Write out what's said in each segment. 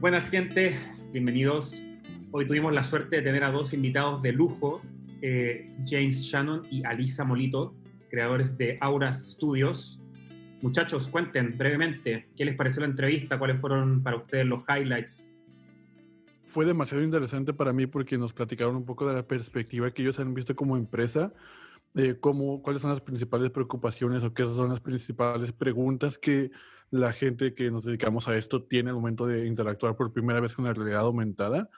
Buenas gente, bienvenidos. Hoy tuvimos la suerte de tener a dos invitados de lujo, eh, James Shannon y Alisa Molito, creadores de Auras Studios. Muchachos, cuenten brevemente qué les pareció la entrevista, cuáles fueron para ustedes los highlights. Fue demasiado interesante para mí porque nos platicaron un poco de la perspectiva que ellos han visto como empresa, de cómo, cuáles son las principales preocupaciones o qué son las principales preguntas que la gente que nos dedicamos a esto tiene al momento de interactuar por primera vez con la realidad aumentada.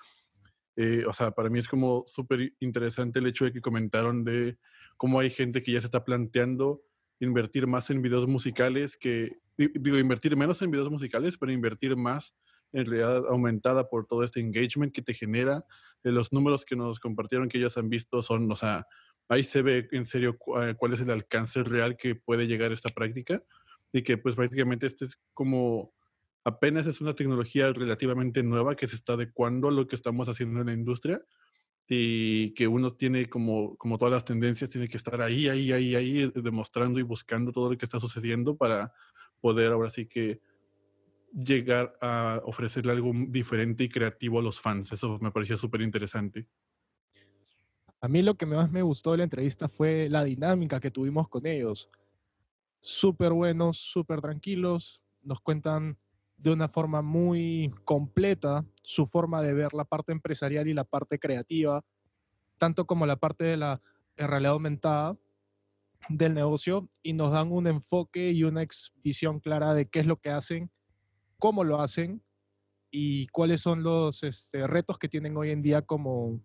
Eh, o sea, para mí es como súper interesante el hecho de que comentaron de cómo hay gente que ya se está planteando invertir más en videos musicales que, digo, invertir menos en videos musicales, pero invertir más en realidad aumentada por todo este engagement que te genera. Eh, los números que nos compartieron que ellos han visto son, o sea, ahí se ve en serio eh, cuál es el alcance real que puede llegar esta práctica y que pues prácticamente este es como apenas es una tecnología relativamente nueva que se está adecuando a lo que estamos haciendo en la industria y que uno tiene como, como todas las tendencias, tiene que estar ahí, ahí, ahí, ahí, demostrando y buscando todo lo que está sucediendo para poder ahora sí que llegar a ofrecerle algo diferente y creativo a los fans. Eso me pareció súper interesante. A mí lo que más me gustó de la entrevista fue la dinámica que tuvimos con ellos. Súper buenos, súper tranquilos, nos cuentan de una forma muy completa su forma de ver la parte empresarial y la parte creativa, tanto como la parte de la realidad aumentada del negocio y nos dan un enfoque y una visión clara de qué es lo que hacen, cómo lo hacen y cuáles son los este, retos que tienen hoy en día como,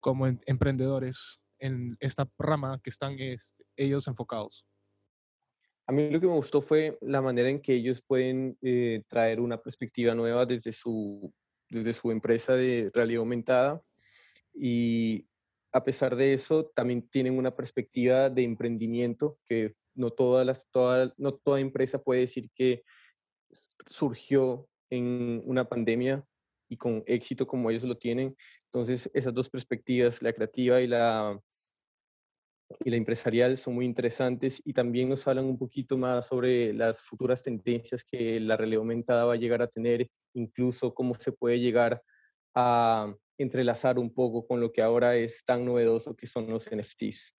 como emprendedores en esta rama que están este, ellos enfocados. A mí lo que me gustó fue la manera en que ellos pueden eh, traer una perspectiva nueva desde su, desde su empresa de realidad aumentada y a pesar de eso también tienen una perspectiva de emprendimiento que no, todas las, toda, no toda empresa puede decir que surgió en una pandemia y con éxito como ellos lo tienen. Entonces, esas dos perspectivas, la creativa y la, y la empresarial son muy interesantes y también nos hablan un poquito más sobre las futuras tendencias que la realidad aumentada va a llegar a tener, incluso cómo se puede llegar a entrelazar un poco con lo que ahora es tan novedoso que son los NFTs.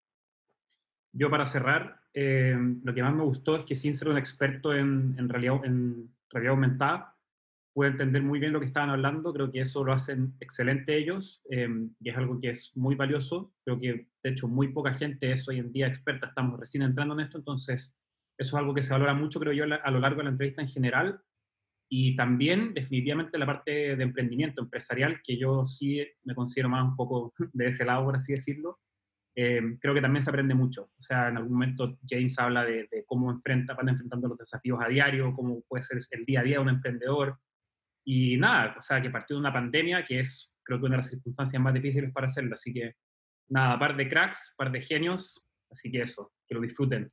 Yo para cerrar, eh, lo que más me gustó es que sin ser un experto en, en, realidad, en realidad aumentada, pude entender muy bien lo que estaban hablando, creo que eso lo hacen excelente ellos em, y es algo que es muy valioso, creo que de hecho muy poca gente es hoy en día experta, estamos recién entrando en esto, entonces eso es algo que se valora mucho, creo yo, a lo largo de la entrevista en general y también definitivamente la parte de emprendimiento empresarial, que yo sí me considero más un poco de ese lado, por así decirlo, em, creo que también se aprende mucho. O sea, en algún momento James habla de, de, cómo enfrenta, van enfrentando los desafíos a diario, cómo puede ser el día a día de un emprendedor, y nada, o sea, que partió de una pandemia que es, creo que una de las circunstancias más difíciles para hacerlo. Así que, nada, par de cracks, par de genios. Así que eso, que lo disfruten.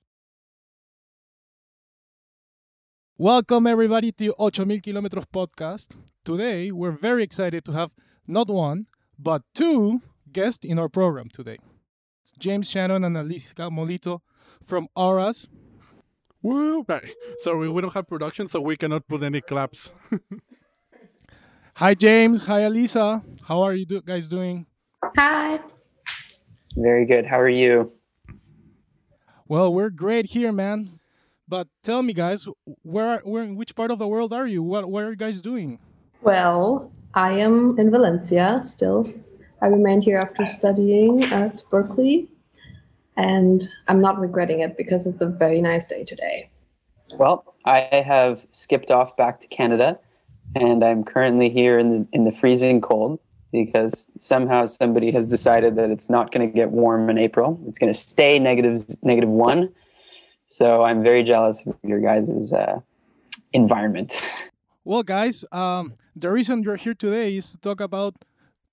Welcome everybody to 8000 Kilometros podcast. Today we're very excited to have not one, but two guests in our program today. James Shannon and Alicia Molito from Auras. Woo! Sorry, we don't have production, so we cannot put any claps. Hi, James. Hi, Alisa. How are you do guys doing? Hi. Very good. How are you? Well, we're great here, man. But tell me, guys, where, where, in which part of the world are you? What, what are you guys doing? Well, I am in Valencia still. I remained here after studying at Berklee, and I'm not regretting it because it's a very nice day today. Well, I have skipped off back to Canada and I'm currently here in the in the freezing cold because somehow somebody has decided that it's not going to get warm in April. It's going to stay negative negative one. So I'm very jealous of your guys' uh, environment. Well, guys, um, the reason you're here today is to talk about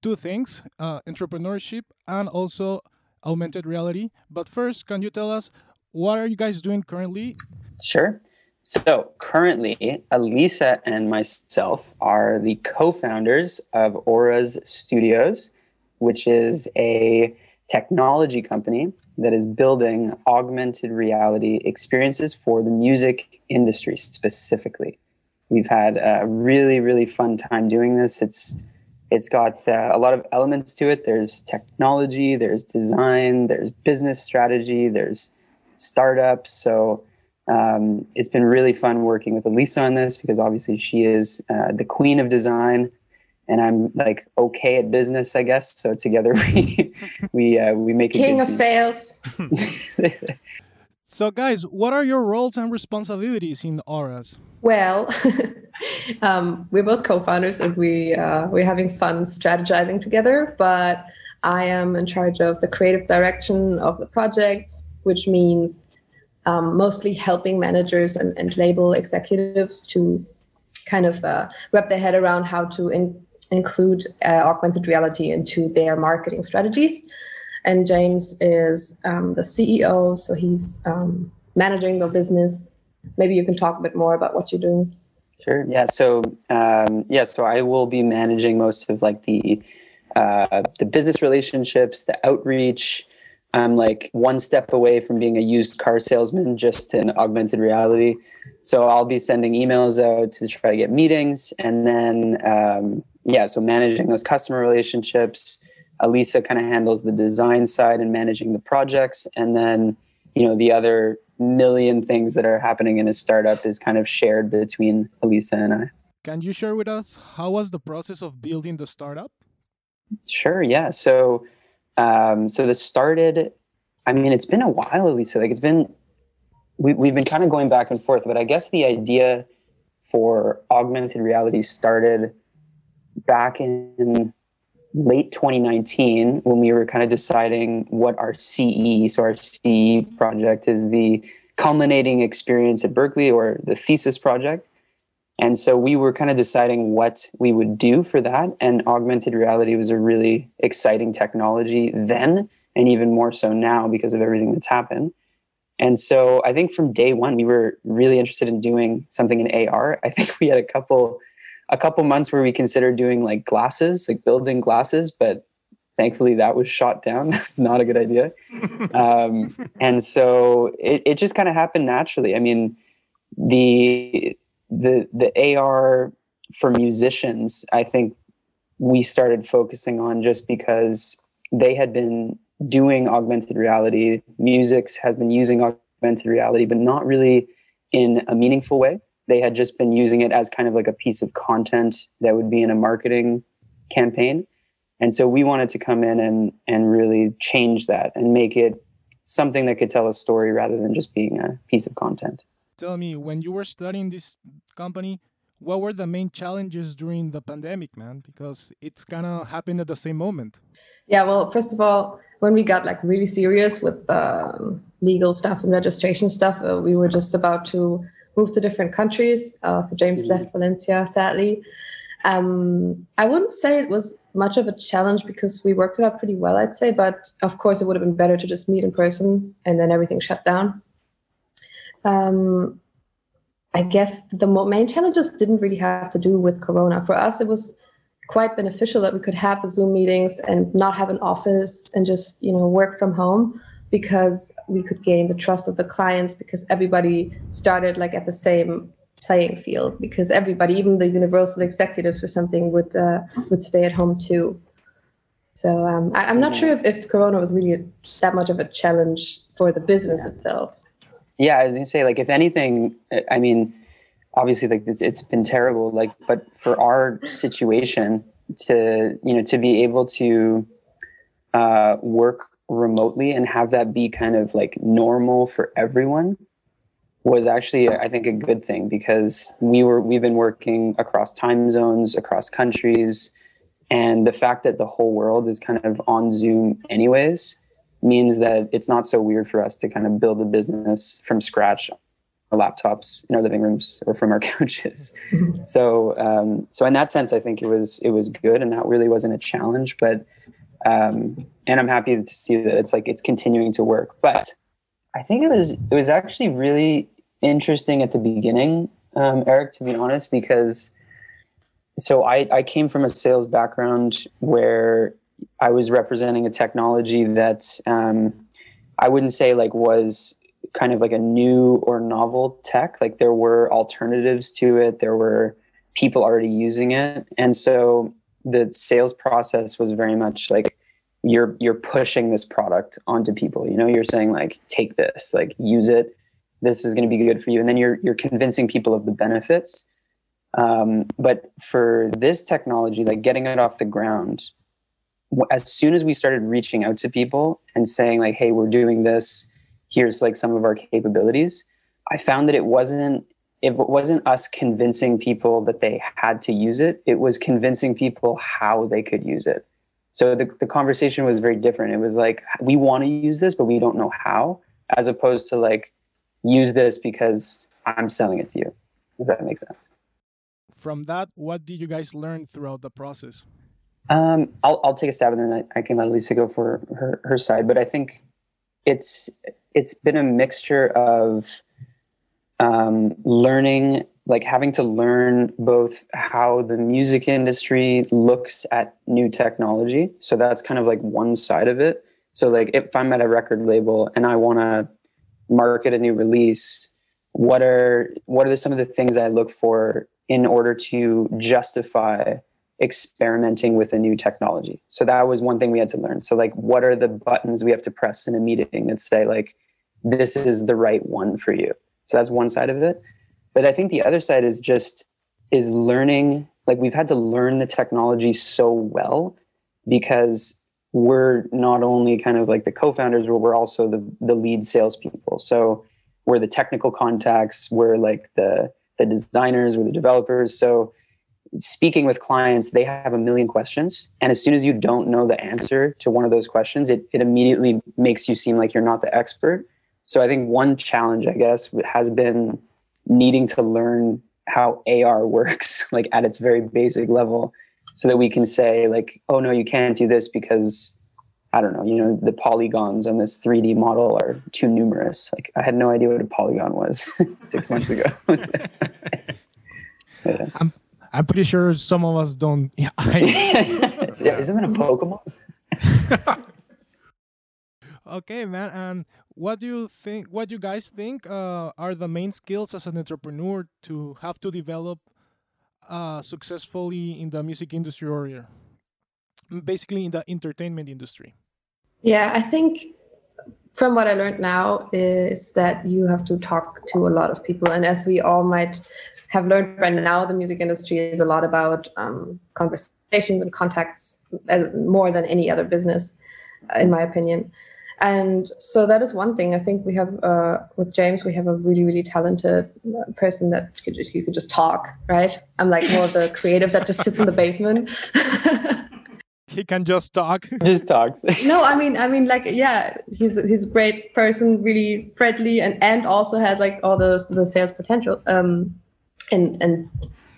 two things: uh, entrepreneurship and also augmented reality. But first, can you tell us what are you guys doing currently? Sure. So currently, Alisa and myself are the co founders of Auras Studios, which is a technology company that is building augmented reality experiences for the music industry specifically. We've had a really, really fun time doing this. It's it's got uh, a lot of elements to it. There's technology, there's design, there's business strategy, there's startups. So um, it's been really fun working with Elisa on this because obviously she is uh, the queen of design, and I'm like okay at business, I guess. So together we we uh, we make king of sales. so, guys, what are your roles and responsibilities in Auras? Well, um, we're both co-founders, and we uh, we're having fun strategizing together. But I am in charge of the creative direction of the projects, which means um, mostly helping managers and, and, label executives to kind of uh, wrap their head around how to in, include uh, augmented reality into their marketing strategies. And James is um, the CEO, so he's um, managing the business. Maybe you can talk a bit more about what you're doing. Sure. Yeah. So um, yeah. So I will be managing most of like the uh, the business relationships, the outreach, I'm like one step away from being a used car salesman just in augmented reality. So I'll be sending emails out to try to get meetings and then, um, yeah, so managing those customer relationships. Elisa kind of handles the design side and managing the projects. And then, you know, the other million things that are happening in a startup is kind of shared between Elisa and I. Can you share with us how was the process of building the startup? Sure, yeah. So, um, so this started. I mean, it's been a while, at least. Like it's been, we, we've been kind of going back and forth. But I guess the idea for augmented reality started back in late 2019 when we were kind of deciding what our CE, so our CE project is the culminating experience at Berklee or the thesis project. And so we were kind of deciding what we would do for that. And augmented reality was a really exciting technology then, and even more so now because of everything that's happened. And so I think from day one, we were really interested in doing something in AR. I think we had a couple a couple months where we considered doing like glasses, like building glasses, but thankfully that was shot down. That's not a good idea. um, and so it, it just kind of happened naturally. I mean, the the the AR for musicians, I think we started focusing on just because they had been doing augmented reality. Musics has been using augmented reality, but not really in a meaningful way. They had just been using it as kind of like a piece of content that would be in a marketing campaign. And so we wanted to come in and and really change that and make it something that could tell a story rather than just being a piece of content tell me when you were studying this company what were the main challenges during the pandemic man? Because it's kind of happened at the same moment. Yeah well first of all when we got like really serious with the um, legal stuff and registration stuff uh, we were just about to move to different countries. Uh, so james mm-hmm. left valencia sadly. Um, i wouldn't say it was much of a challenge because we worked it out pretty well i'd say but of course it would have been better to just meet in person and then everything shut down um, I guess the main challenges didn't really have to do with Corona. For us, it was quite beneficial that we could have the Zoom meetings and not have an office and just you know work from home because we could gain the trust of the clients because everybody started like at the same playing field because everybody even the universal executives or something would uh, would stay at home too so um, I, am not sure if, if corona was really that much of a challenge for the business yeah. itself yeah, I was gonna say like if anything, I mean, obviously like it's, it's been terrible. Like, but for our situation to you know to be able to uh, work remotely and have that be kind of like normal for everyone was actually I think a good thing because we were we've been working across time zones, across countries, and the fact that the whole world is kind of on Zoom anyways means that it's not so weird for us to kind of build a business from scratch our laptops in our living rooms or from our couches. so, um, so in that sense, I think it was it was good, and that really wasn't a challenge. But um, and I'm happy to see that it's like it's continuing to work. But I think it was it was actually really interesting at the beginning, um, Eric, to be honest, because so I, I came from a sales background where I was representing a technology that um, I wouldn't say like was kind of like a new or novel tech. Like there were alternatives to it. There were people already using it, and so the sales process was very much like you're you're pushing this product onto people. You know, you're saying like take this, like use it. This is going to be good for you, and then you're you're convincing people of the benefits. Um, but for this technology, like getting it off the ground, as soon as we started reaching out to people and saying like, "Hey, we're doing this. Here's like some of our capabilities," I found that it wasn't it wasn't us convincing people that they had to use it. It was convincing people how they could use it. So the, the conversation was very different. It was like, we want to use this, but we don't know how, as opposed to like, use this because I'm selling it to you, if that makes sense. From that, what did you guys learn throughout the process? Um, I'll, I'll take a stab and then I, I can let Lisa go for her, her side. But I think it's it's been a mixture of um, learning like having to learn both how the music industry looks at new technology so that's kind of like one side of it so like if i'm at a record label and i want to market a new release what are what are some of the things i look for in order to justify experimenting with a new technology so that was one thing we had to learn so like what are the buttons we have to press in a meeting that say like this is the right one for you so that's one side of it. But I think the other side is just is learning like we've had to learn the technology so well because we're not only kind of like the co-founders, but we're also the the lead salespeople. So we're the technical contacts, we're like the the designers, we're the developers. So speaking with clients, they have a million questions. And as soon as you don't know the answer to one of those questions, it, it immediately makes you seem like you're not the expert. So I think one challenge, I guess, has been needing to learn how AR works, like at its very basic level, so that we can say, like, oh no, you can't do this because I don't know, you know, the polygons on this 3D model are too numerous. Like I had no idea what a polygon was six months ago. yeah. I'm I'm pretty sure some of us don't. Yeah, I, Isn't it a Pokemon? okay, man. And what do you think what do you guys think uh, are the main skills as an entrepreneur to have to develop uh, successfully in the music industry or basically in the entertainment industry yeah i think from what i learned now is that you have to talk to a lot of people and as we all might have learned by now the music industry is a lot about um, conversations and contacts uh, more than any other business in my opinion. And so that is one thing. I think we have uh, with james we have a really really talented uh, person that could, you could just talk right? I'm like more the creative that just sits in the basement. He can just talk. Just talks. No i mean i mean like yeah he's he's a great person really friendly and and also has like all the the sales potential. Um and and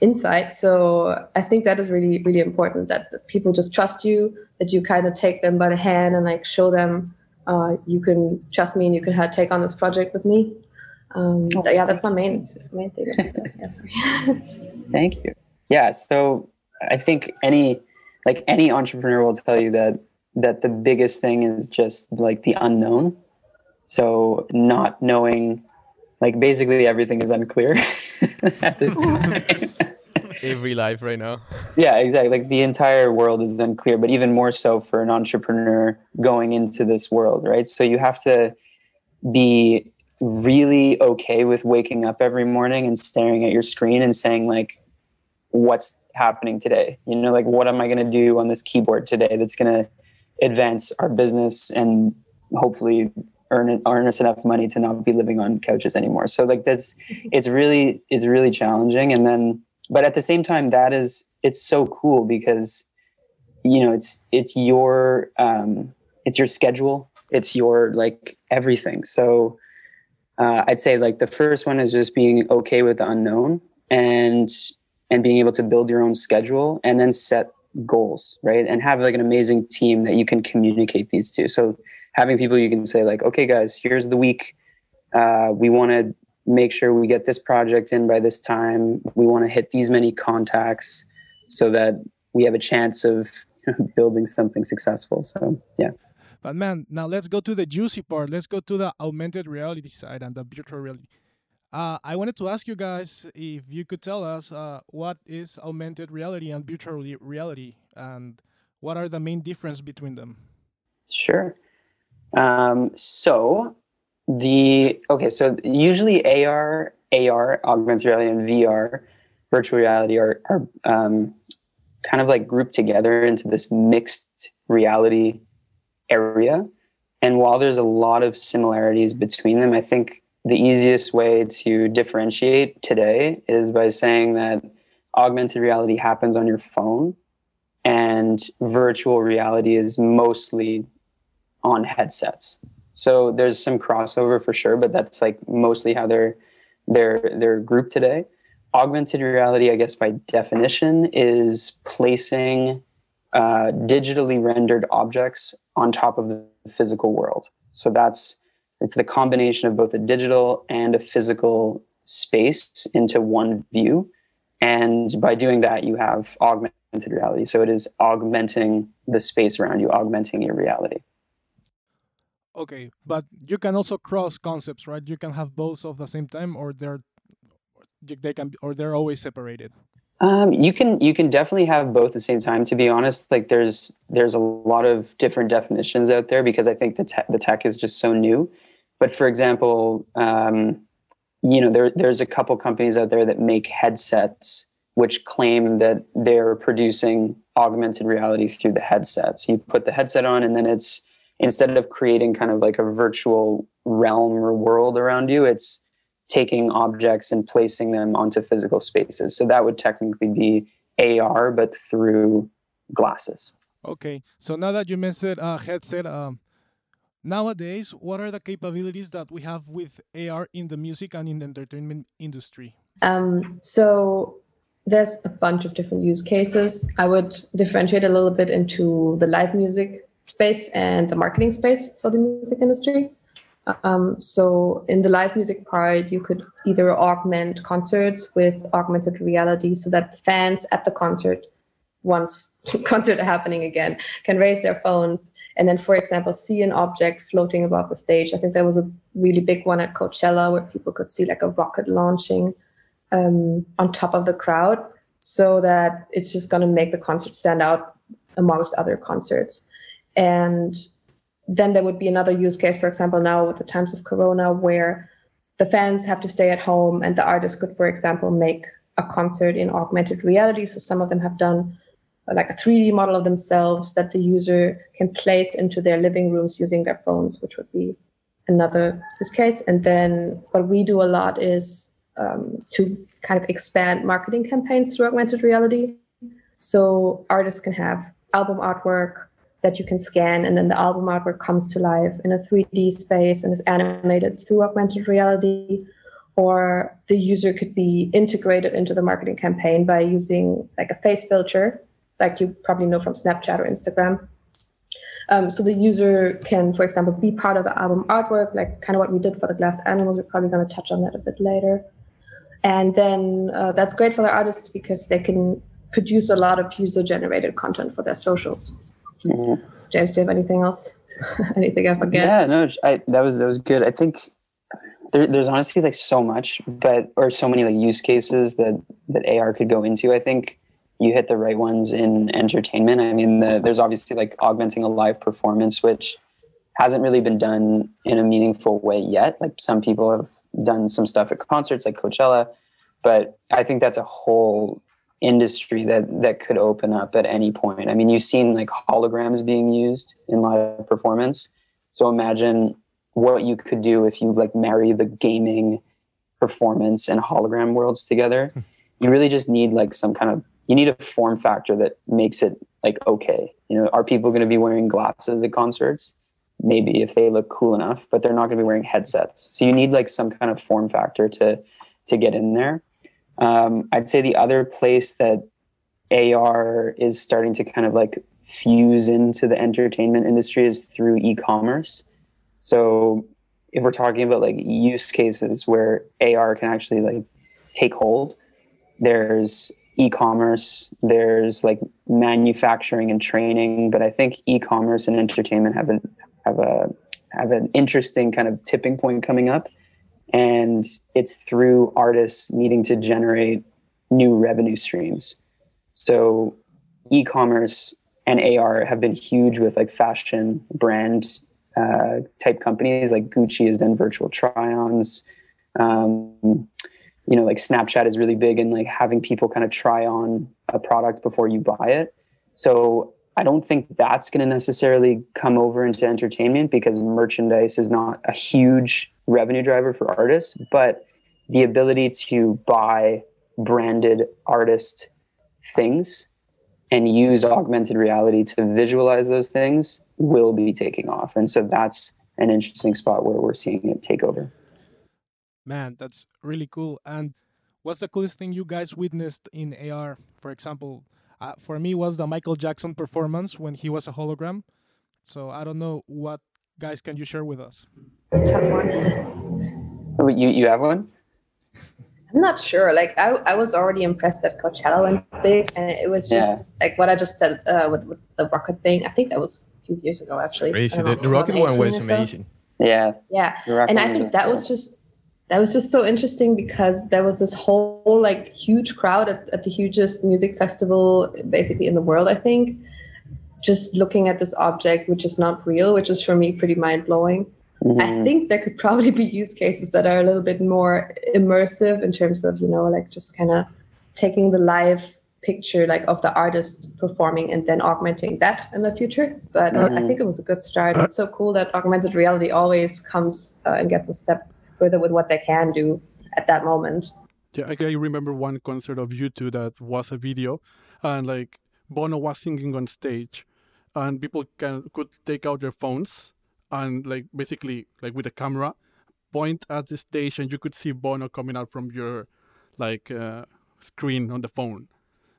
insight so i think that is really really important that, that people just trust you that you kind of take them by the hand and like show them uh, you can trust me and you can take on this project with me. Um, oh, yeah, that's my main main thing. yes. thank you. Yeah, so I think any like any entrepreneur will tell you that that the biggest thing is just like the unknown. So not knowing, like basically everything is unclear at this time every life right now. Yeah, exactly. Like the entire world is unclear, but even more so for an entrepreneur going into this world, right? So you have to be really okay with waking up every morning and staring at your screen and saying like what's happening today you know like what am i going to do on this keyboard today that's going to advance our business and hopefully earn earn us enough money to not be living on couches anymore. So like that's it's really it's really challenging. And then but at the same time that is it's so cool because you know it's it's your um it's your schedule. It's your like everything. So uh, i'd say like the first one is just being okay with the unknown and and being able to build your own schedule and then set goals right? And have like an amazing team that you can communicate these to. So having people you can say like okay guys here's the week uh, we want to make sure we get this project in by this time. We want to hit these many contacts so that we have a chance of building something successful. So, yeah. But man, now let's go to the juicy part. Let's go to the augmented reality side and the virtual reality. Uh, I wanted to ask you guys if you could tell us uh, what is augmented reality and virtual reality, and what are the main difference between them. Sure. Um, so the okay, so usually AR, AR, augmented reality, and VR, virtual reality, are are um, kind of like grouped together into this mixed reality area. And while there's a lot of similarities between them, I think the easiest way to differentiate today is by saying that augmented reality happens on your phone and virtual reality is mostly on headsets. So there's some crossover for sure, but that's like mostly how they're they're they're grouped today. Augmented reality, I guess by definition, is placing uh, digitally rendered objects on top of the physical world. So that's it's the combination of both a digital and a physical space into one view. And by doing that, you have augmented reality. So it is augmenting the space around you, augmenting your reality. Okay, but you can also cross concepts, right? You can have both of the same time, or they're they can or they're always separated. Um, you can you can definitely have both at the same time. To be honest, like there's there's a lot of different definitions out there because I think the te- the tech is just so new. But for example, um, you know there there's a couple companies out there that make headsets which claim that they're producing augmented reality through the headsets. You put the headset on, and then it's instead of creating kind of like a virtual realm or world around you, it's taking objects and placing them onto physical spaces. So that would technically be AR, but through glasses. Okay. So now that you mentioned uh, headset, um, nowadays, what are the capabilities that we have with AR in the music and in the entertainment industry? Um, so there's a bunch of different use cases. I would differentiate a little bit into the live music space and the marketing space for the music industry. Um, so in the live music part, you could either augment concerts with augmented reality so that the fans at the concert, once concert happening again, can raise their phones and then, for example, see an object floating above the stage. I think there was a really big one at Coachella where people could see like a rocket launching um, on top of the crowd so that it's just going to make the concert stand out amongst other concerts. And then there would be another use case, for example, now with the times of Corona, where the fans have to stay at home and the artist could, for example, make a concert in augmented reality. So some of them have done like a 3D model of themselves that the user can place into their living rooms using their phones, which would be another use case. And then what we do a lot is um, to kind of expand marketing campaigns through augmented reality. So artists can have album artwork that you can scan, and then the album artwork comes to life in a 3D space and is animated through augmented reality. Or the user could be integrated into the marketing campaign by using like a face filter, like you probably know from Snapchat or Instagram. Um, so the user can, for example, be part of the album artwork, like kind of what we did for the Glass Animals. We're probably going to touch on that a bit later. And then uh, that's great for the artists because they can produce a lot of user generated content for their socials. Mm-hmm. James, do you have anything else? anything I forget? Yeah, no, I, that was that was good. I think there, there's honestly like so much, but or so many like use cases that that AR could go into. I think you hit the right ones in entertainment. I mean, the, there's obviously like augmenting a live performance, which hasn't really been done in a meaningful way yet. Like some people have done some stuff at concerts like Coachella, but I think that's a whole industry that that could open up at any point. I mean, you've seen like holograms being used in live performance. So imagine what you could do if you like marry the gaming performance and hologram worlds together. Hmm. you really just need like some kind of you need a form factor that makes it like okay. You know, are people going to be wearing glasses at concerts? Maybe if they look cool enough, but they're not going to be wearing headsets. So you need like some kind of form factor to to get in there. Um, I'd say the other place that AR is starting to kind of like fuse into the entertainment industry is through e-commerce. So if we're talking about like use cases where AR can actually like take hold, there's e-commerce, there's like manufacturing and training, but I think e-commerce and entertainment have a have a have an interesting kind of tipping point coming up, and it's through artists needing to generate new revenue streams. So, e-commerce and AR have been huge with like fashion brand uh, type companies. Like Gucci has done virtual try-ons. Um, you know, like Snapchat is really big in like having people kind of try on a product before you buy it. So I don't think that's going to necessarily come over into entertainment because merchandise is not a huge revenue driver for artists, but the ability to buy branded artist things and use augmented reality to visualize those things will be taking off. And so that's an interesting spot where we're seeing it take over. Man, that's really cool. And what's the coolest thing you guys witnessed in AR? For example, uh, for me was the Michael Jackson performance when he was a hologram. So I don't know what guys can you share with us. It's a tough one. Oh, You you have one? I'm not sure. Like I, I was already impressed that Coachella went big, and it was just like what I just said uh, with, with the rocket thing. I think that was a few years ago, actually. Crazy. The, the rocket one was or so. amazing. Yeah. Yeah, and I think that was just that was just so interesting because there was this whole like huge crowd at, at the hugest music festival basically in the world. I think just looking at this object, which is not real, which is for me pretty mind blowing. I Mhm. think there could probably be use cases that are a little bit more immersive in terms of, you know, like just kind of taking the live picture like of the artist performing and then augmenting that in the future. But uh, I think it was a good start. It's so cool that augmented reality always comes uh, and gets a step further with what they can do at that moment. Yeah, I, I remember one concert of U2 that was a video, and like Bono was singing on stage, and people can could take out their phones and like basically like with a camera, point at the stage, and you could see Bono coming out from your like uh, screen on the phone.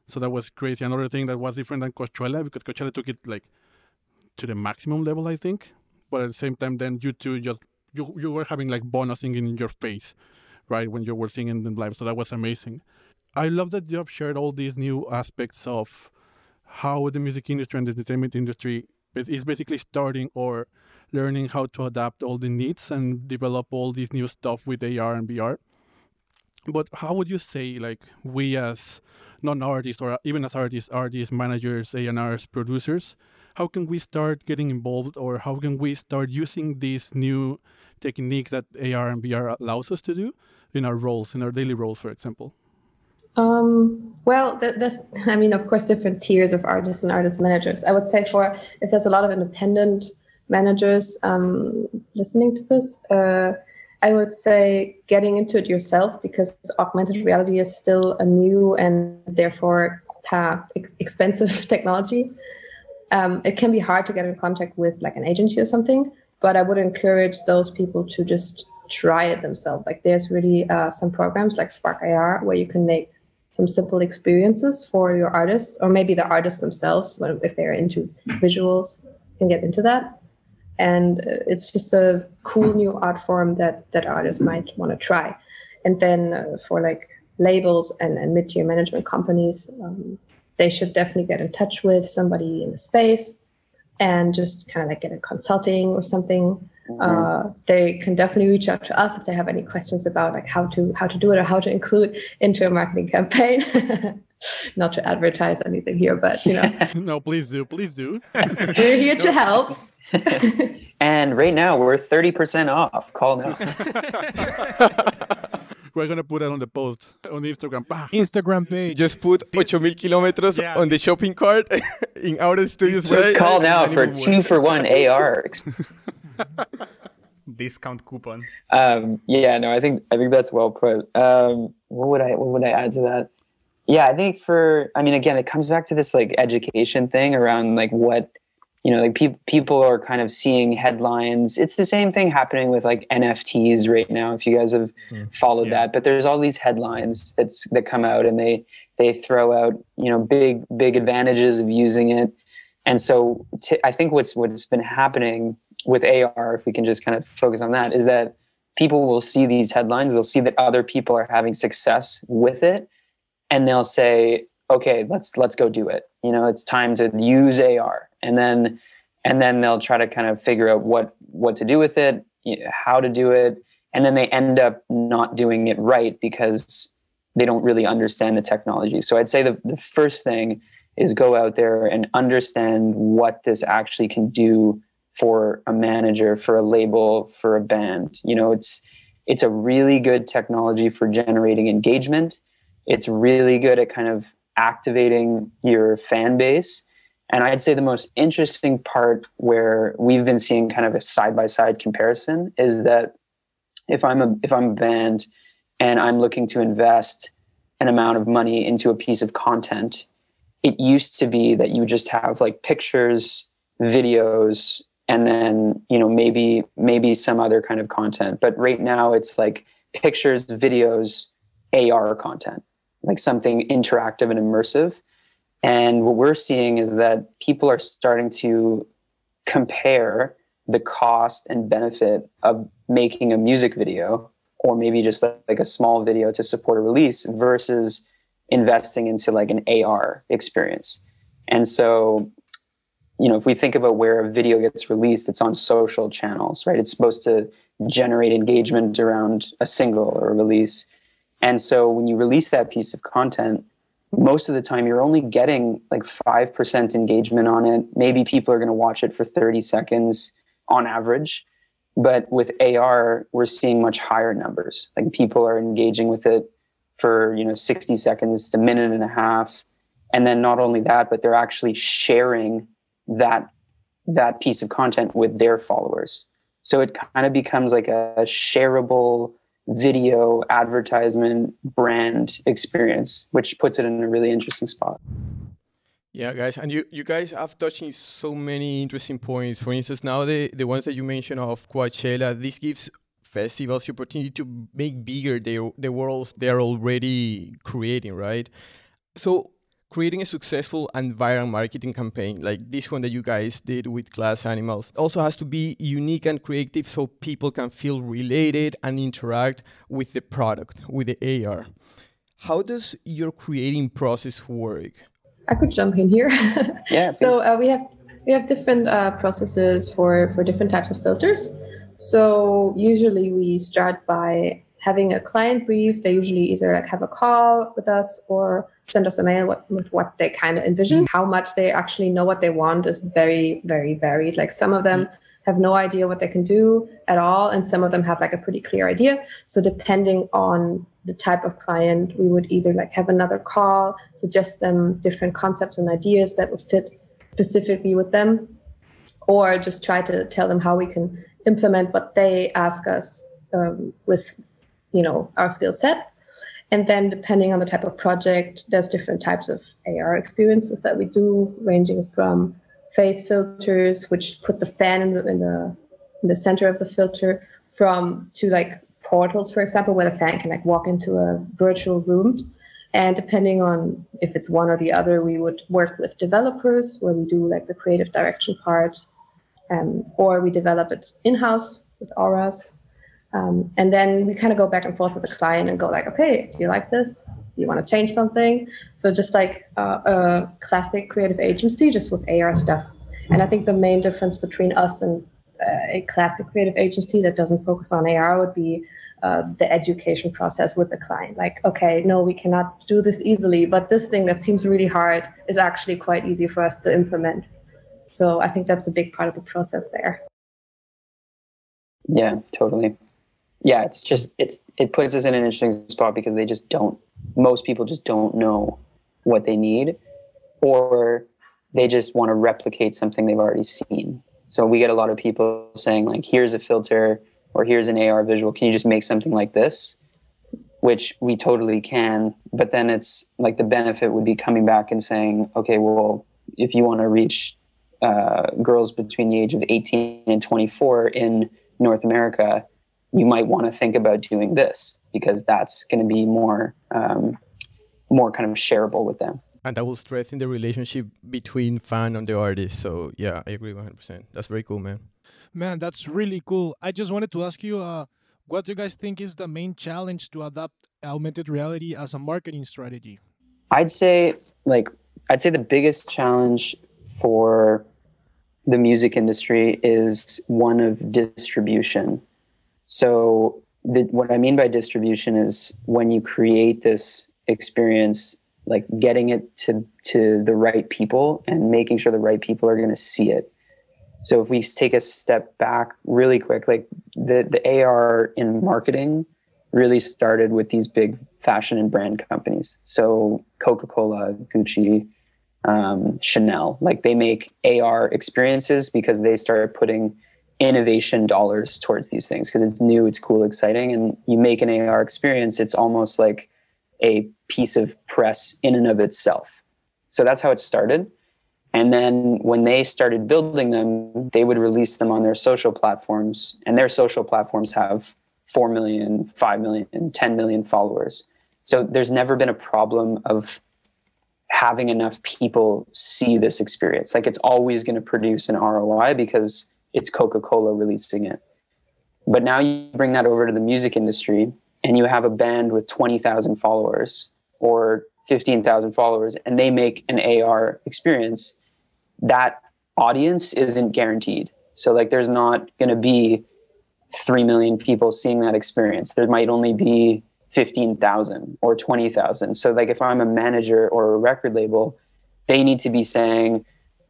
So that was crazy. Another thing that was different than Coachella because Coachella took it like to the maximum level, I think. But at the same time, then U2 just you you were having like Bono singing in your face right when you were singing them live so that was amazing i love that you have shared all these new aspects of how the music industry and the entertainment industry is basically starting or learning how to adapt all the needs and develop all this new stuff with ar and vr but how would you say like we as non-artists or even as artists artists managers a&rs producers how can we start getting involved or how can we start using these new techniques that ar and vr allows us to do in our roles in our daily roles for example Um, well, th- there's, I mean, of course, different tiers of artists and artist managers. I would say for if there's a lot of independent managers um, listening to this, uh, I would say getting into it yourself because augmented reality is still a new and therefore expensive technology. Um, it can be hard to get in contact with like an agency or something, but I would encourage those people to just try it themselves. Like there's really uh, some programs like Spark AR where you can make some simple experiences for your artists, or maybe the artists themselves, if they're into visuals, can get into that. And uh, it's just a cool new art form that that artists might want to try. And then uh, for like labels and, and mid-tier management companies, um, they should definitely get in touch with somebody in the space and just kind of like get a consulting or something. Uh, they can definitely reach out to us if they have any questions about like how to how to do it or how to include into a marketing campaign. Not to advertise anything here but you know. No please do please do. We're here to help And right now we're 30% off. Call now. we're gonna put it on the post on Instagram Bah! Instagram page. Just put 8000 kilometers Yeah. on the shopping cart in our studio's Just website. Call now for two work. for one AR. Discount coupon. Um, yeah, no, I think I think that's well put. Um, what would I what would I add to that? Yeah, I think for I mean, again, it comes back to this like education thing around like what you know, like pe- people are kind of seeing headlines. It's the same thing happening with like NFTs right now. If you guys have hmm. followed Yeah. that, but there's all these headlines that's that come out and they they throw out you know big big advantages of using it. And so t- I think what's what's been happening with AR, if we can just kind of focus on that, is that people will see these headlines, they'll see that other people are having success with it, and they'll say, "Okay, let's let's go do it." You know, it's time to use AR, and then and then they'll try to kind of figure out what what to do with it, how to do it, and then they end up not doing it right because they don't really understand the technology. So I'd say the, the first thing is go out there and understand what this actually can do for a manager, for a label, for a band. You know, it's it's a really good technology for generating engagement. It's really good at kind of activating your fan base. And I'd say the most interesting part where we've been seeing kind of a side by side comparison is that if I'm a if I'm a band and I'm looking to invest an amount of money into a piece of content, it used to be that you just have like pictures, videos, and then you know maybe maybe some other kind of content. But right now it's like pictures videos ar content like something interactive and immersive and what we're seeing is that people are starting to compare the cost and benefit of making a music video or maybe just like a small video to support a release versus investing into like an ar experience and so you know, if we think about where a video gets released, it's on social channels, right? It's supposed to generate engagement around a single or a release. And so when you release that piece of content, most of the time you're only getting like 5% engagement on it. Maybe people are going to watch it for 30 seconds on average. But with AR, we're seeing much higher numbers. Like people are engaging with it for, you know, 60 seconds to a minute and a half. And then not only that, but they're actually sharing that that piece of content with their followers. So it kind of becomes like a shareable video advertisement brand experience, which puts it in a really interesting spot. Yeah, guys, and you, you guys have touched on so many interesting points. For instance, now the, the ones that you mentioned of Coachella, this gives festivals the opportunity to make bigger the, the worlds they're already creating, right? So creating a successful and viral marketing campaign like this one that you guys did with Glass Animals also has to be unique and creative so people can feel related and interact with the product, with the AR. How does your creating process work? I could jump in here. Yeah. so uh, we have we have different uh, processes for for different types of filters. So usually we start by having a client brief. They usually either like have a call with us or send us a mail with, with what they kind of envision. How much they actually know what they want is very, very varied. Like some of them have no idea what they can do at all, and some of them have like a pretty clear idea. So depending on the type of client, we would either like have another call, suggest them different concepts and ideas that would fit specifically with them, or just try to tell them how we can implement what they ask us um, with, you know, our skill set and then, depending on the type of project, there's different types of AR experiences that we do, ranging from face filters, which put the fan in the in the in the center of the filter, from to like portals, for example, where the fan can like walk into a virtual room. And depending on if it's one or the other, we would work with developers where we do like the creative direction part, um, or we develop it in house with auras um, and then we kind of go back and forth with the client and go like, okay, you like this? You want to change something? So just like uh, a classic creative agency, just with AR stuff. And I think the main difference between us and uh, a classic creative agency that doesn't focus on AR would be uh, the education process with the client. Like, okay, no, we cannot do this easily, but this thing that seems really hard is actually quite easy for us to implement. So I think that's a big part of the process there. Yeah, totally yeah, it's just it's it puts us in an interesting spot because they just don't. Most people just don't know what they need, or they just want to replicate something they've already seen. So we get a lot of people saying like, "Here's a filter," or "Here's an AR visual. Can you just make something like this?" Which we totally can, but then it's like the benefit would be coming back and saying, "Okay, well, if you want to reach uh, girls between the age of 18 and 24 in North America." You might want to think about doing this because that's going to be more um, more kind of shareable with them. And that will strengthen the relationship between fan and the artist. So yeah i agree 100% that's very cool man. Man that's really cool. I just wanted to ask you uh, what do you guys think is the main challenge to adopt augmented reality as a marketing strategy? I'd say like i'd say the biggest challenge for the music industry is one of distribution. So, the, what I mean by distribution is when you create this experience, like getting it to to the right people and making sure the right people are going to see it. So, if we take a step back really quick, like the the AR in marketing really started with these big fashion and brand companies. So, Coca Cola, Gucci, um, Chanel. Like they make AR experiences because they started putting innovation dollars towards these things because it's new, it's cool, exciting. And you make an AR experience, it's almost like a piece of press in and of itself. So that's how it started. And then when they started building them, they would release them on their social platforms. And their social platforms have 4 million, 5 million, 10 million followers. So there's never been a problem of having enough people see this experience. Like it's always going to produce an ROI because it's Coca Cola releasing it. But now you bring that over to the music industry and you have a band with 20,000 followers or 15,000 followers and they make an AR experience. That audience isn't guaranteed. So, like, there's not going to be 3 million people seeing that experience. There might only be 15,000 or 20,000. So like if I'm a manager or a record label, they need to be saying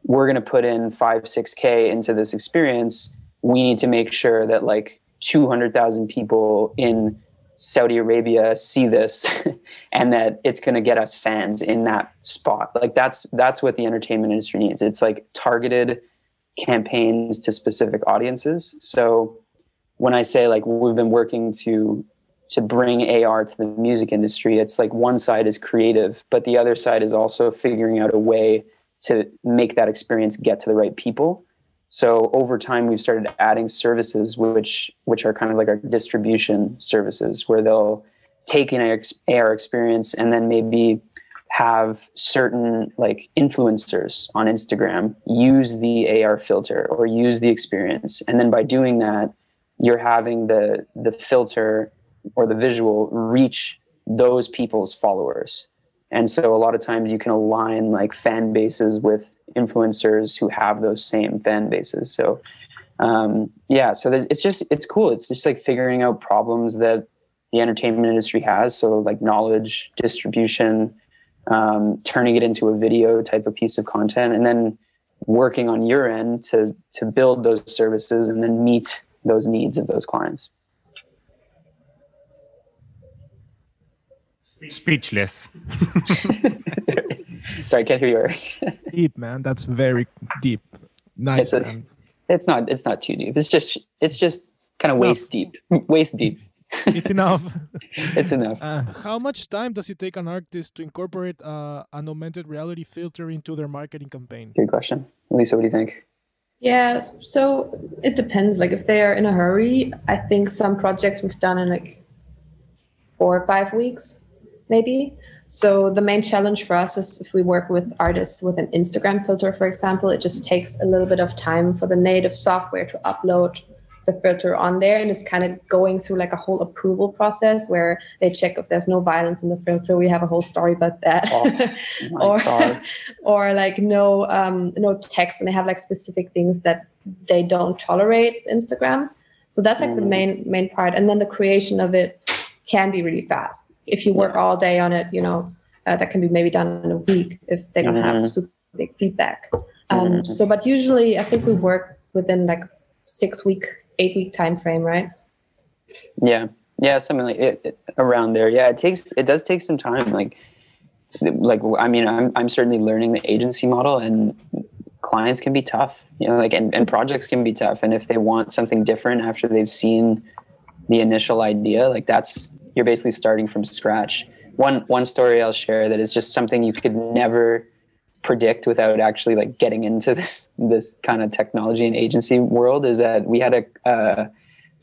we're going to put in 5 6k into this experience. We need to make sure that like 200,000 people in Saudi Arabia see this and that it's going to get us fans in that spot. Like that's that's what the entertainment industry needs. It's like targeted campaigns to specific audiences. So when I say like we've been working to to bring AR to the music industry. It's like one side is creative, but the other side is also figuring out a way to make that experience get to the right people. So over time, we've started adding services which which are kind of like our distribution services, where they'll take an AR experience and then maybe have certain like influencers on Instagram use the AR filter or use the experience, and then by doing that, you're having the the filter or the visual reach those people's followers. And so a lot of times you can align like fan bases with influencers who have those same fan bases. So um, yeah, so it's just it's cool. It's just like figuring out problems that the entertainment industry has. So like knowledge distribution, um, turning it into a video type of piece of content, and then working on your end to to build those services and then meet those needs of those clients. Speechless. Sorry, I can't hear you. deep, man. That's very deep. Nice, it's, a, it's not. It's not too deep. It's just. It's just kind of waist deep. Waist deep. it's enough. it's enough. Uh, how much time does it take an artist to incorporate uh, an augmented reality filter into their marketing campaign? Good question, Lisa. What do you think? Yeah, so it depends. Like if they are in a hurry, I think some projects we've done in like four or five weeks maybe. So the main challenge for us is if we work with artists with an Instagram filter, for example, it just takes a little bit of time for the native software to upload the filter on there and it's kind of going through like a whole approval process where they check if there's no violence in the filter. We have a whole story about that. Oh, or or like no um no text and they have like specific things that they don't tolerate instagram. So that's like mm. the main main part. And then the creation of it can be really fast if you work all day on it, you know, uh, that can be maybe done in a week if they don't mm-hmm. have super big feedback. Um, mm-hmm. So, but usually, I think we work within like six week, eight week time frame, right? Yeah, yeah, something like it, it, around there. Yeah, it takes it does take some time. Like, like I mean, I'm I'm certainly learning the agency model, and clients can be tough. You know, like and, and projects can be tough. And if they want something different after they've seen the initial idea, like that's you're basically starting from scratch. One one story I'll share that is just something you could never predict without actually like getting into this this kind of technology and agency world is that we had a uh,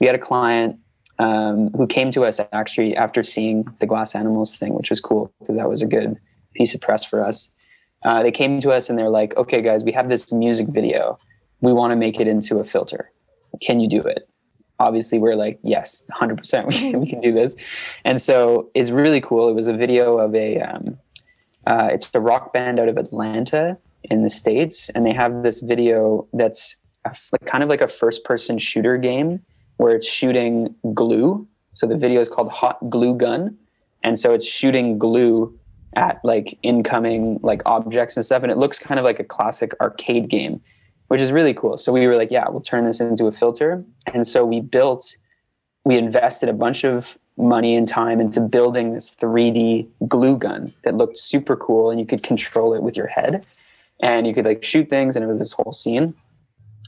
we had a client um, who came to us actually after seeing the glass animals thing, which was cool because that was a good piece of press for us. Uh, they came to us and they're like, "Okay, guys, we have this music video. We want to make it into a filter. Can you do it?" Obviously we're like yes 100% we can, we can do this. And so it's really cool. It was a video of a um, uh, it's a rock band out of atlanta in the states, and they have this video that's a, like, kind of like a first-person shooter game where it's shooting glue. So the video is called Hot Glue Gun, and so it's shooting glue at like incoming like objects and stuff, and it looks kind of like a classic arcade game, which is really cool. So we were like, yeah, we'll turn this into a filter, and so we built, we invested a bunch of money and time into building this 3D glue gun that looked super cool, and you could control it with your head, and you could like shoot things, and it was this whole scene.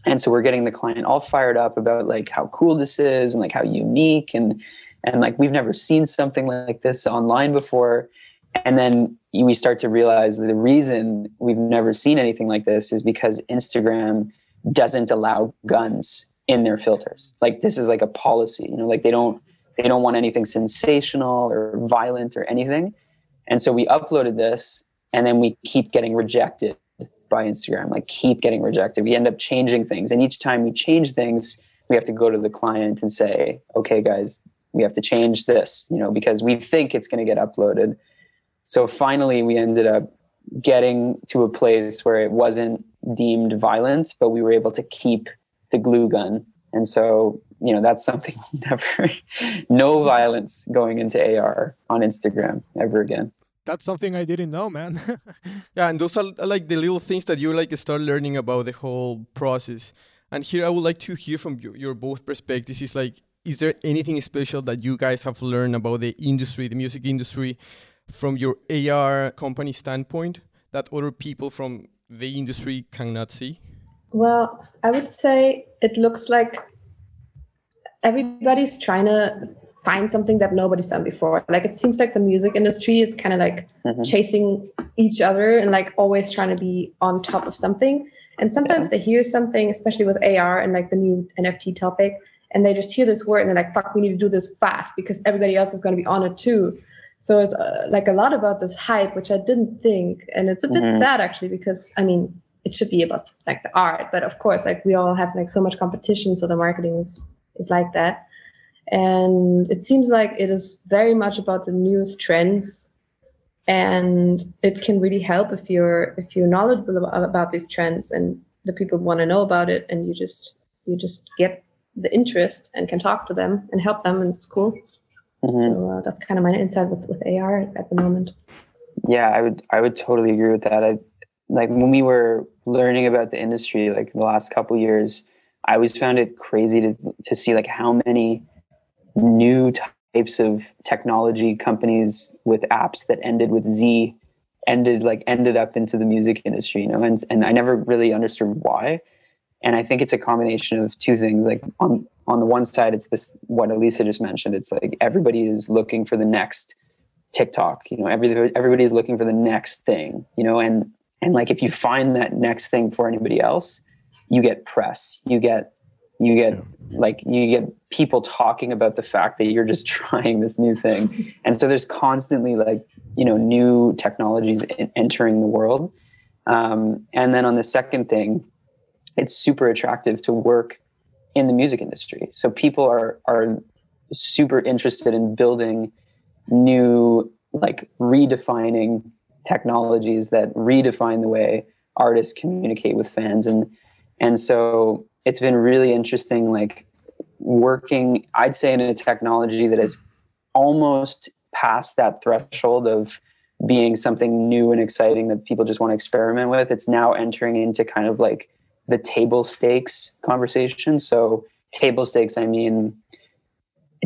And so we're getting the client all fired up about like how cool this is and like how unique and and like we've never seen something like this online before and then we start to realize the reason we've never seen anything like this is because Instagram doesn't allow guns in their filters. Like this is like a policy, you know, like they don't they don't want anything sensational or violent or anything. And so we uploaded this and then we keep getting rejected by Instagram, like keep getting rejected. We end up changing things. And each time we change things, we have to go to the client and say, okay, guys, we have to change this, you know, because we think it's going to get uploaded. So finally, we ended up getting to a place where it wasn't deemed violent, but we were able to keep the glue gun. And so, you know, that's something never, no violence going into AR on Instagram ever again. That's something I didn't know, man. yeah, and those are like the little things that you like start learning about the whole process. And here I would like to hear from your, your both perspectives. Is like, is there anything special that you guys have learned about the industry, the music industry, from your AR company standpoint that other people from the industry cannot see? Well, I would say it looks like everybody's trying to find something that nobody's done before. Like it seems like the music industry is kind of like mm-hmm. chasing each other and like always trying to be on top of something. And sometimes yeah. they hear something, especially with AR and like the new NFT topic, and they just hear this word and they're like, fuck, we need to do this fast because everybody else is going to be on it too. So it's uh, like a lot about this hype, which I didn't think. And it's a bit mm-hmm. sad actually, because I mean, it should be about like the art, but of course, like we all have like so much competition. So the marketing is, is like that and it seems like it is very much about the newest trends and it can really help if you're if you're knowledgeable about these trends and the people want to know about it and you just you just get the interest and can talk to them and help them and it's cool mm-hmm. so uh, that's kind of my insight with, with ar at the moment yeah i would i would totally agree with that i like when we were learning about the industry like the last couple years i always found it crazy to to see like how many new types of technology companies with apps that ended with Z ended like ended up into the music industry, you know, and and I never really understood why. And I think it's a combination of two things. Like on on the one side, it's this what Elisa just mentioned. It's like everybody is looking for the next TikTok. You know, every everybody's looking for the next thing. You know, and and like if you find that next thing for anybody else, you get press. You get you get like you get people talking about the fact that you're just trying this new thing and so there's constantly like you know new technologies entering the world um, and then on the second thing it's super attractive to work in the music industry. So people are are super interested in building new like redefining technologies that redefine the way artists communicate with fans. And and so it's been really interesting like working i'd say in a technology that is almost past that threshold of being something new and exciting that people just want to experiment with. It's now entering into kind of like the table stakes conversation. So table stakes i mean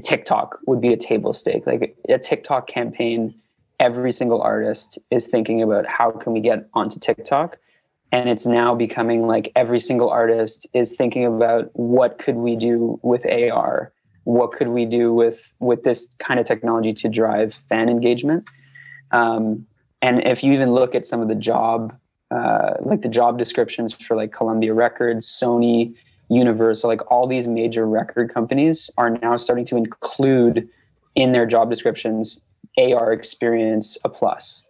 tiktok would be a table stake. Like a tiktok campaign every single artist is thinking about how can we get onto tiktok. And it's now becoming like every single artist is thinking about what could we do with AR what could we do with with this kind of technology to drive fan engagement? Um, and if you even look at some of the job uh, like the job descriptions for like Columbia Records Sony Universal like all these major record companies are now starting to include in their job descriptions AR experience a plus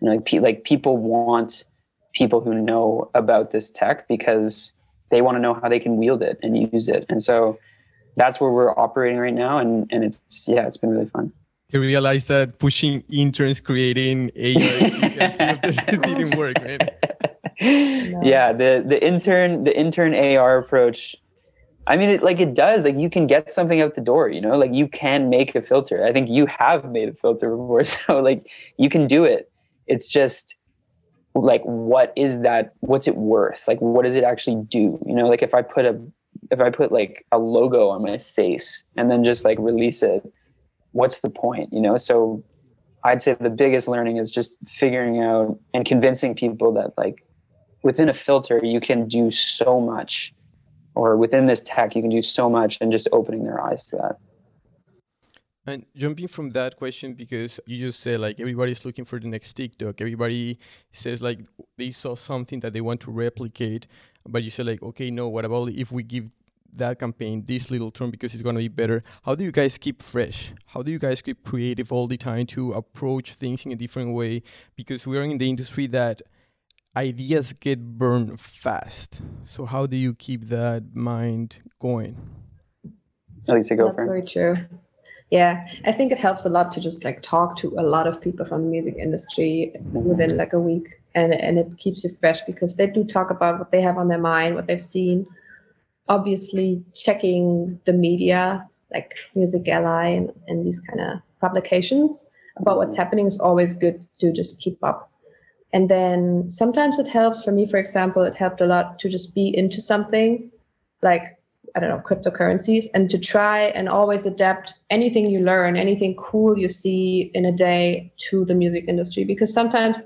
you know, like, like people want people who know about this tech because they want to know how they can wield it and use it. And so that's where we're operating right now. And, and it's, yeah, it's been really fun. You realize that pushing interns, creating AR didn't work, right? Yeah, the the intern the intern AR approach. I mean, it, like it does. Like you can get something out the door. You know, like you can make a filter. I think you have made a filter before, so like you can do it. It's just like what is that? What's it worth? Like what does it actually do? You know, like if I put a if I put like a logo on my face and then just like release it, what's the point? You know, so I'd say the biggest learning is just figuring out and convincing people that like within a filter you can do so much or within this tech you can do so much and just opening their eyes to that. And jumping from that question, because you just said like everybody's looking for the next TikTok. Everybody says like they saw something that they want to replicate, but you said like, okay, no, what about if we give that campaign this little term because it's going to be better how do you guys keep fresh how do you guys keep creative all the time to approach things in a different way because we're in the industry that ideas get burned fast so how do you keep that mind going Alicia, go That's for it. very true. Yeah, I think it helps a lot to just like talk to a lot of people from the music industry within like a week, and and it keeps you fresh because they do talk about what they have on their mind, what they've seen. Obviously, checking the media like Music Ally and, and these kind of publications about what's happening is always good to just keep up. And then sometimes it helps for me, for example, it helped a lot to just be into something like I don't know, cryptocurrencies and to try and always adapt anything you learn, anything cool you see in a day to the music industry. Because sometimes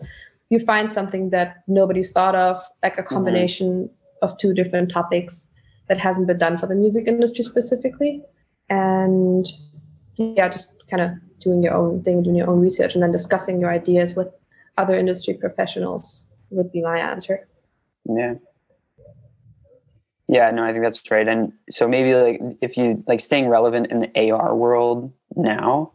you find something that nobody's thought of, like a mm-hmm. combination of two different topics that hasn't been done for the music industry specifically. And yeah, just kind of doing your own thing, doing your own research, and then discussing your ideas with other industry professionals would be my answer. Yeah. Yeah, no, I think that's right. And so maybe like if you like staying relevant in the AR world now,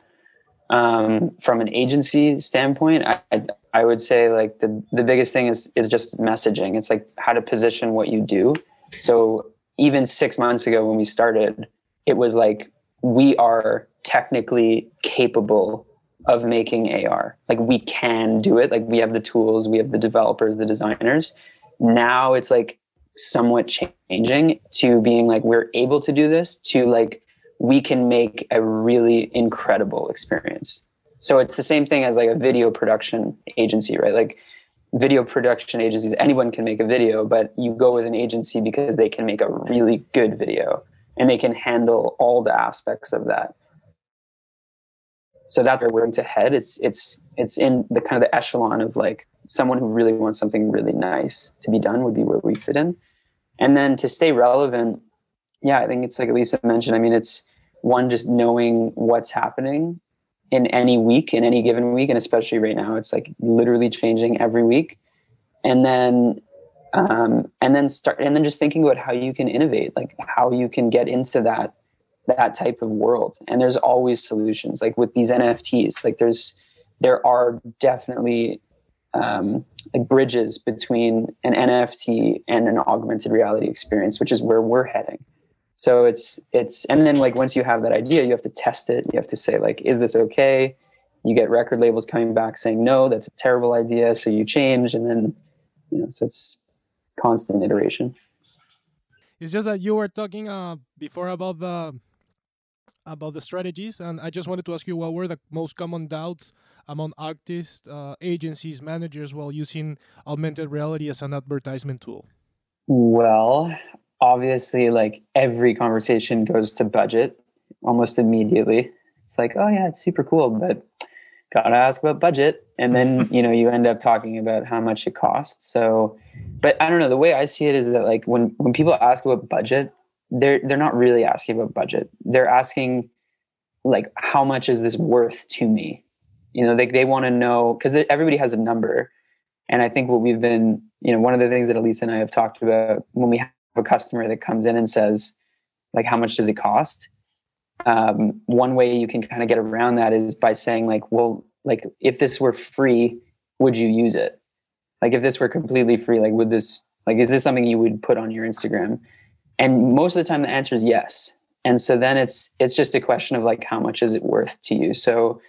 um, from an agency standpoint, I, I would say like the the biggest thing is is just messaging. It's like how to position what you do. So even six months ago when we started, it was like we are technically capable of making AR. Like we can do it. Like we have the tools, we have the developers, the designers. Now it's like somewhat changing to being like we're able to do this to like we can make a really incredible experience. So it's the same thing as like a video production agency, right? Like video production agencies, anyone can make a video, but you go with an agency because they can make a really good video and they can handle all the aspects of that. So that's where we're to head. It's it's it's in the kind of the echelon of like someone who really wants something really nice to be done would be where we fit in. And then to stay relevant, yeah, I think it's like Elisa mentioned. I mean, it's one just knowing what's happening in any week, in any given week, and especially right now, it's like literally changing every week. And then, um, and then start, and then just thinking about how you can innovate, like how you can get into that that type of world. And there's always solutions, like with these NFTs. Like there's there are definitely um, like bridges between an NFT and an augmented reality experience, which is where we're heading. So it's it's and then like once you have that idea, you have to test it. You have to say like, is this okay? You get record labels coming back saying no, that's a terrible idea. So you change, and then you know, so it's constant iteration. It's just that you were talking uh, before about the about the strategies, and I just wanted to ask you what were the most common doubts among artists, uh, agencies, managers while using augmented reality as an advertisement tool? Well, obviously, like every conversation goes to budget almost immediately. It's like, oh yeah, it's super cool, but gotta ask about budget, and then you know you end up talking about how much it costs. So, but I don't know. The way I see it is that like when when people ask about budget, they're they're not really asking about budget. They're asking like how much is this worth to me? You know, they they want to know because everybody has a number, and I think what we've been, you know, one of the things that Elise and I have talked about when we have a customer that comes in and says, like, how much does it cost? Um, one way you can kind of get around that is by saying, like, well, like if this were free, would you use it? Like if this were completely free, like would this like is this something you would put on your Instagram? And most of the time the answer is yes. And so then it's it's just a question of like how much is it worth to you? So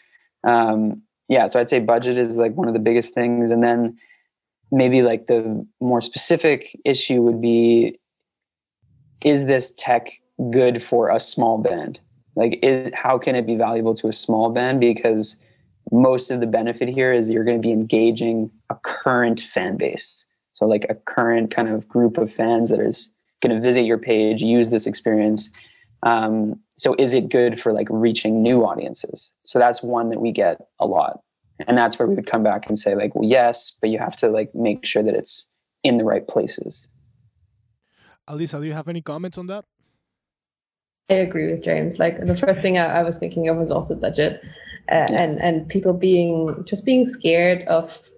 um yeah, so I'd say budget is like one of the biggest things. And then maybe like the more specific issue would be is this tech good for a small band like is, how can it be valuable to a small band because most of the benefit here is you're going to be engaging a current fan base so like a current kind of group of fans that is going to visit your page use this experience. Um, so is it good for like reaching new audiences? So that's one that we get a lot. And that's where we would come back and say like well yes but you have to like make sure that it's in the right places. Alisa do you have any comments on that? I agree with james. Like the first thing i, I was thinking of was also budget. Uh, yeah. and and people being just being scared of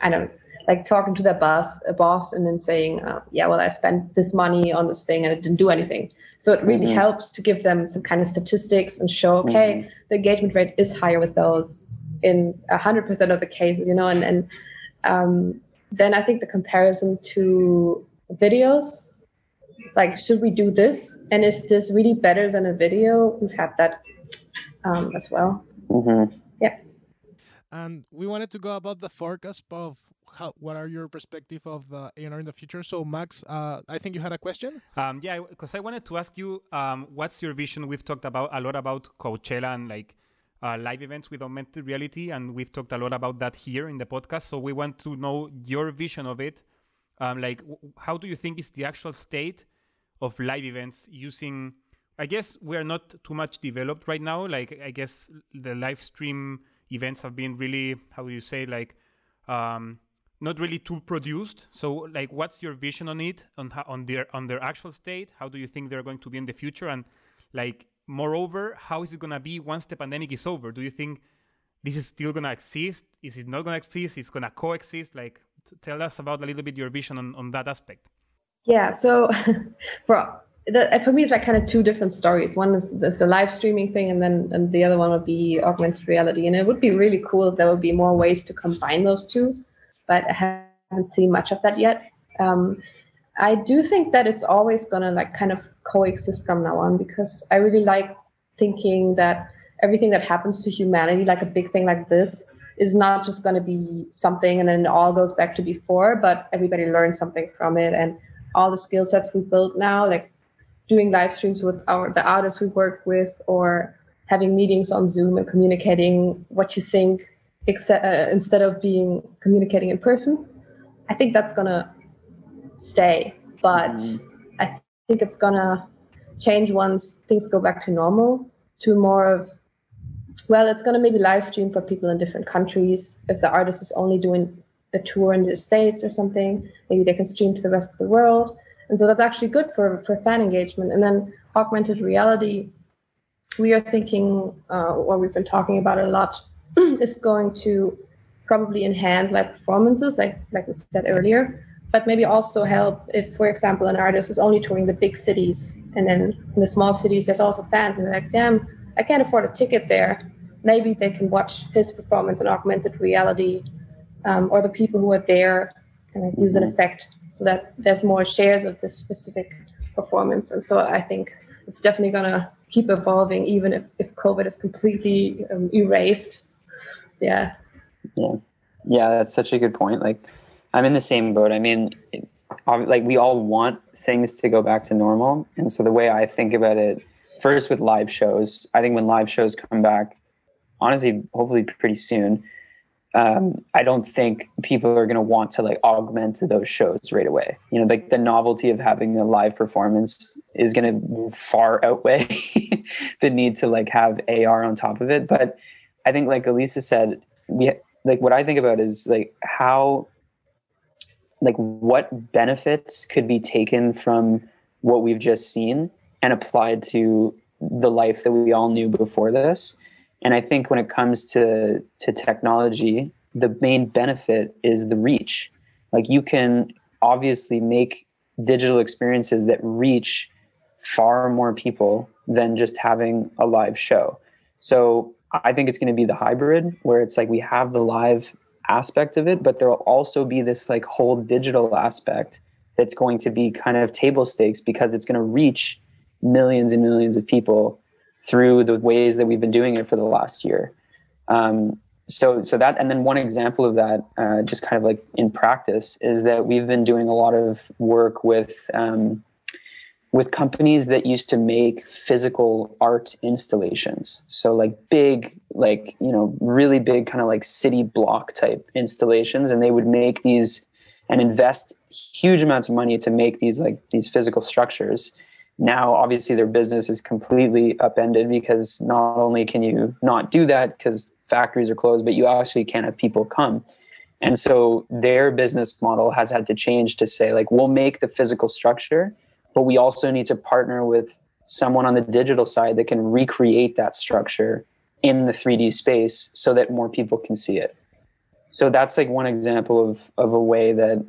i don't like talking to their boss a boss and then saying uh, yeah well i spent this money on this thing and it didn't do anything so it really mm-hmm. helps to give them some kind of statistics and show okay mm-hmm. the engagement rate is higher with those in 100% of the cases, you know, and, and um, then I think the comparison to videos, like, should we do this? And is this really better than a video? We've had that um, as well. Mm-hmm. Yeah. And we wanted to go about the forecast of how, what are your perspective of the A&R in the future? So, Max, uh, I think you had a question. Um, yeah, because I wanted to ask you, um, what's your vision? We've talked about a lot about Coachella and like uh, live events with augmented reality, and we've talked a lot about that here in the podcast. So we want to know your vision of it. Um, like, how do you think is the actual state of live events using? I guess we are not too much developed right now. Like, I guess the live stream events have been really, how do you say, like, um, not really too produced. So, like, what's your vision on it, on how, on their on their actual state? How do you think they're going to be in the future? And like, moreover, how is it going to be once the pandemic is over? Do you think this is still going to exist? Is it not going to exist? Is it going to coexist? Like, tell us about a little bit your vision on, on that aspect. Yeah. So, for the, for me, it's like kind of two different stories. One is this a live streaming thing, and then and the other one would be augmented reality. And it would be really cool if there would be more ways to combine those two, but I haven't seen much of that yet. Um, I do think that it's always gonna like kind of coexist from now on because I really like thinking that everything that happens to humanity, like a big thing like this, is not just going to be something and then it all goes back to before, but everybody learns something from it. And all the skill sets we built now, like doing live streams with our the artists we work with, or having meetings on Zoom and communicating what you think, except, uh, instead of being communicating in person. I think that's going to stay, but mm-hmm. I think it's gonna change once things go back to normal to more of well it's going to maybe live stream for people in different countries if the artist is only doing a tour in the states or something maybe they can stream to the rest of the world and so that's actually good for for fan engagement and then augmented reality we are thinking uh, what we've been talking about a lot is going to probably enhance live performances like like we said earlier but maybe also help if, for example, an artist is only touring the big cities, and then in the small cities, there's also fans, and they're like, damn, I can't afford a ticket there. Maybe they can watch his performance in augmented reality, um, or the people who are there kind of use an effect so that there's more shares of this specific performance. And so I think it's definitely going to keep evolving, even if, if COVID is completely um, erased. Yeah. Yeah. Yeah, that's such a good point. Like, I'm in the same boat. I mean, like we all want things to go back to normal, and so the way I think about it, first with live shows, I think when live shows come back, honestly, hopefully pretty soon, um, I don't think people are going to want to like augment those shows right away. You know, like the novelty of having a live performance is going to far outweigh the need to like have AR on top of it. But I think, like Elisa said, we like what I think about is like how like what benefits could be taken from what we've just seen and applied to the life that we all knew before this. And i think when it comes to to technology the main benefit is the reach. Like you can obviously make digital experiences that reach far more people than just having a live show. So i think it's going to be the hybrid where it's like we have the live aspect of it, but there will also be this like whole digital aspect that's going to be kind of table stakes because it's going to reach millions and millions of people through the ways that we've been doing it for the last year. Um, so so that and then one example of that uh, just kind of like in practice is that we've been doing a lot of work with um, with companies that used to make physical art installations. So like big like you know really big kind of like city block type installations. And they would make these and invest huge amounts of money to make these like these physical structures. Now obviously their business is completely upended because not only can you not do that because factories are closed, but you actually can't have people come. And so their business model has had to change to say, like, we'll make the physical structure, but we also need to partner with someone on the digital side that can recreate that structure in the 3D space so that more people can see it. So that's like one example of, of a way that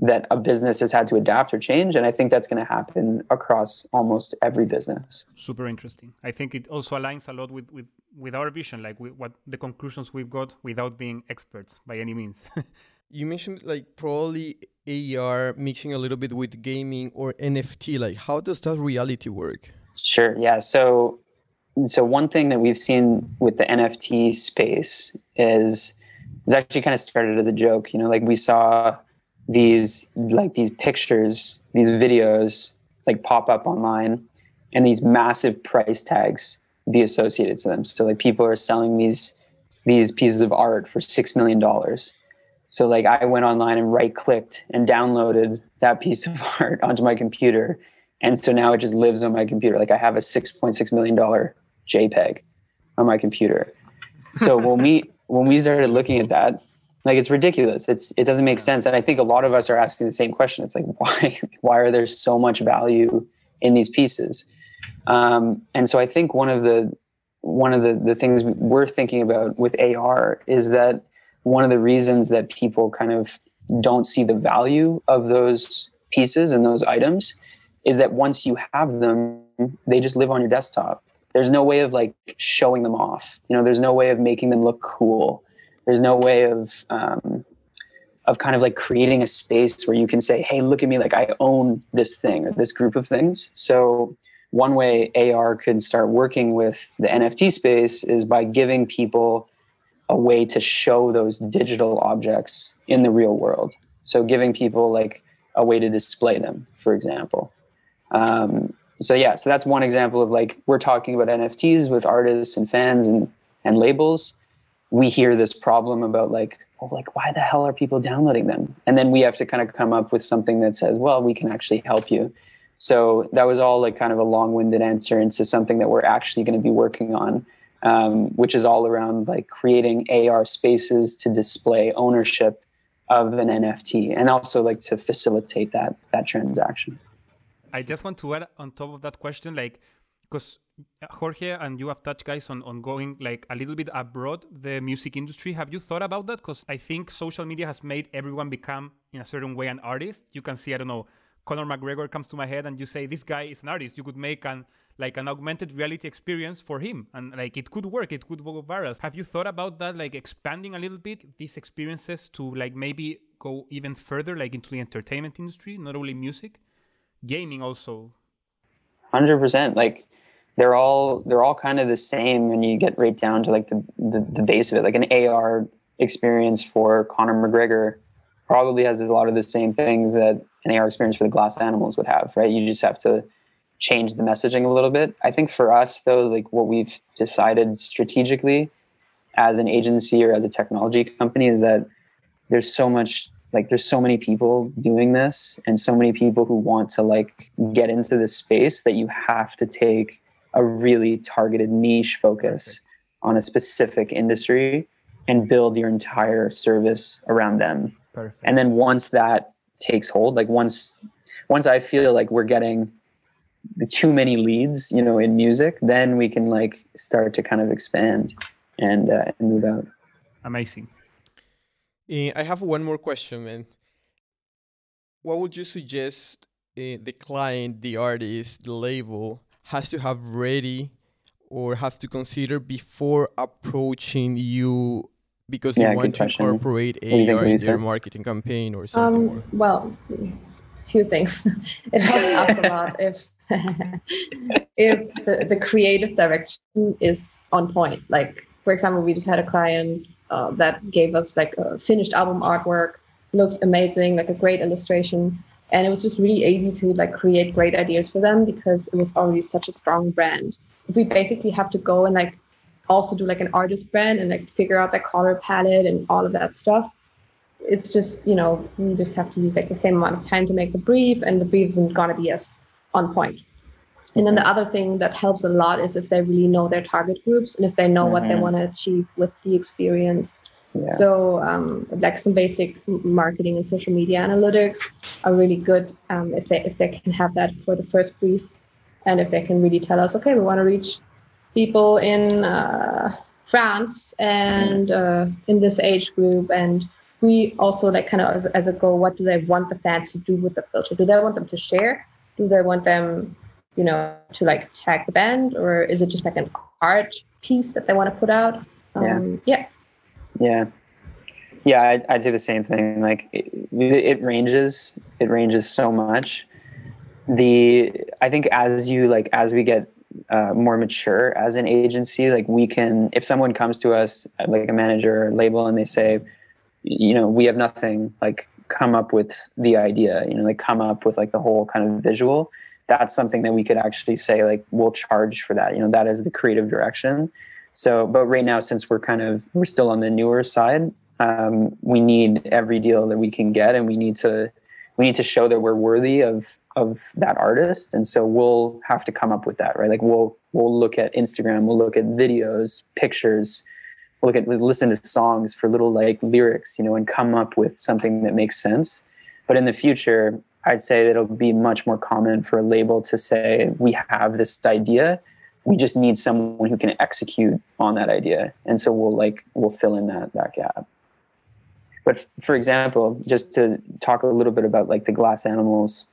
that a business has had to adapt or change and i think that's going to happen across almost every business. Super interesting. I think it also aligns a lot with with, with our vision like with what the conclusions we've got without being experts by any means you mentioned like probably ar mixing a little bit with gaming or nft like how does that reality work sure yeah so so one thing that we've seen with the nft space is it's actually kind of started as a joke you know like we saw these like these pictures, these videos like pop up online and these massive price tags be associated to them. So like people are selling these these pieces of art for six million dollars. So like I went online and right clicked and downloaded that piece of art onto my computer. And so now it just lives on my computer. Like I have a six point six million dollar JPEG on my computer. So when we when we started looking at that, like it's ridiculous. It's it doesn't make sense. And I think a lot of us are asking the same question. It's like why why are there so much value in these pieces? Um, and so I think one of the one of the, the things we're thinking about with AR is that one of the reasons that people kind of don't see the value of those pieces and those items is that once you have them, they just live on your desktop. There's no way of like showing them off. You know, there's no way of making them look cool there's no way of um, of kind of like creating a space where you can say, "Hey, look at me! Like I own this thing or this group of things." So one way AR could start working with the NFT space is by giving people a way to show those digital objects in the real world. So giving people like a way to display them, for example. Um, so yeah, so that's one example of like we're talking about NFTs with artists and fans and and labels we hear this problem about like, oh, like why the hell are people downloading them? And then we have to kind of come up with something that says, well, we can actually help you. So that was all like kind of a long-winded answer into something that we're actually going to be working on, um, which is all around like creating AR spaces to display ownership of an NFT and also like to facilitate that that transaction. I just want to add on top of that question, like because Jorge and you have touched guys on, on going like a little bit abroad the music industry. Have you thought about that? Because I think social media has made everyone become in a certain way an artist. You can see, I don't know, Conor McGregor comes to my head and you say this guy is an artist. You could make an like an augmented reality experience for him and like it could work it could go viral have you thought about that like expanding a little bit these experiences to like maybe go even further like into the entertainment industry not only music gaming also 100% like they're all they're all kind of the same when you get right down to like the, the, the base of it. Like an AR experience for Conor McGregor probably has a lot of the same things that an AR experience for the glass animals would have, right? You just have to change the messaging a little bit. I think for us though, like what we've decided strategically as an agency or as a technology company is that there's so much like there's so many people doing this and so many people who want to like get into this space that you have to take a really targeted niche focus Perfect. on a specific industry and build your entire service around them. Perfect. And then once that takes hold, like once once I feel like we're getting too many leads, you know, in music, then we can like start to kind of expand and, uh, and move out. Amazing. Uh, I have one more question, man. What would you suggest uh, the client, the artist, the label has to have ready or have to consider before approaching you because yeah, they want to question. incorporate AR in their marketing campaign or something um, more? Well, a few things. it helps us a lot if if the, the creative direction is on point. Like for example, we just had a client uh, that gave us like a finished album artwork, looked amazing, like a great illustration. And it was just really easy to like create great ideas for them because it was already such a strong brand. We basically have to go and like also do like an artist brand and like figure out the color palette and all of that stuff. It's just, you know, we just have to use like the same amount of time to make the brief and the brief isn't gonna be as on point. And then the other thing that helps a lot is if they really know their target groups and if they know mm-hmm. what they mm-hmm. want to achieve with the experience. Yeah. So, um, like some basic marketing and social media analytics are really good um, if they if they can have that for the first brief, and if they can really tell us, okay, we want to reach people in uh, France and uh, in this age group, and we also like kind of as, as a goal, what do they want the fans to do with the filter? Do they want them to share? Do they want them you know, to like tag the band, or is it just like an art piece that they want to put out? Um, yeah. Yeah. Yeah. I'd, I'd, say the same thing. Like it, it ranges, it ranges so much. The, I think as you like, as we get uh, more mature as an agency, like we can, if someone comes to us, like a manager or label, and they say, you know, we have nothing, like come up with the idea, you know, like come up with like the whole kind of visual that's something that we could actually say like we'll charge for that you know that is the creative direction. So but right now since we're kind of we're still on the newer side um, we need every deal that we can get and we need to we need to show that we're worthy of of that artist. And so we'll have to come up with that right? Like we'll we'll look at instagram we'll look at videos pictures look at listen to songs for little like lyrics you know and come up with something that makes sense but in the future I'd say it'll be much more common for a label to say, we have this idea. We just need someone who can execute on that idea. And so we'll like, we'll fill in that, that gap. But f- for example, just to talk a little bit about like the glass animals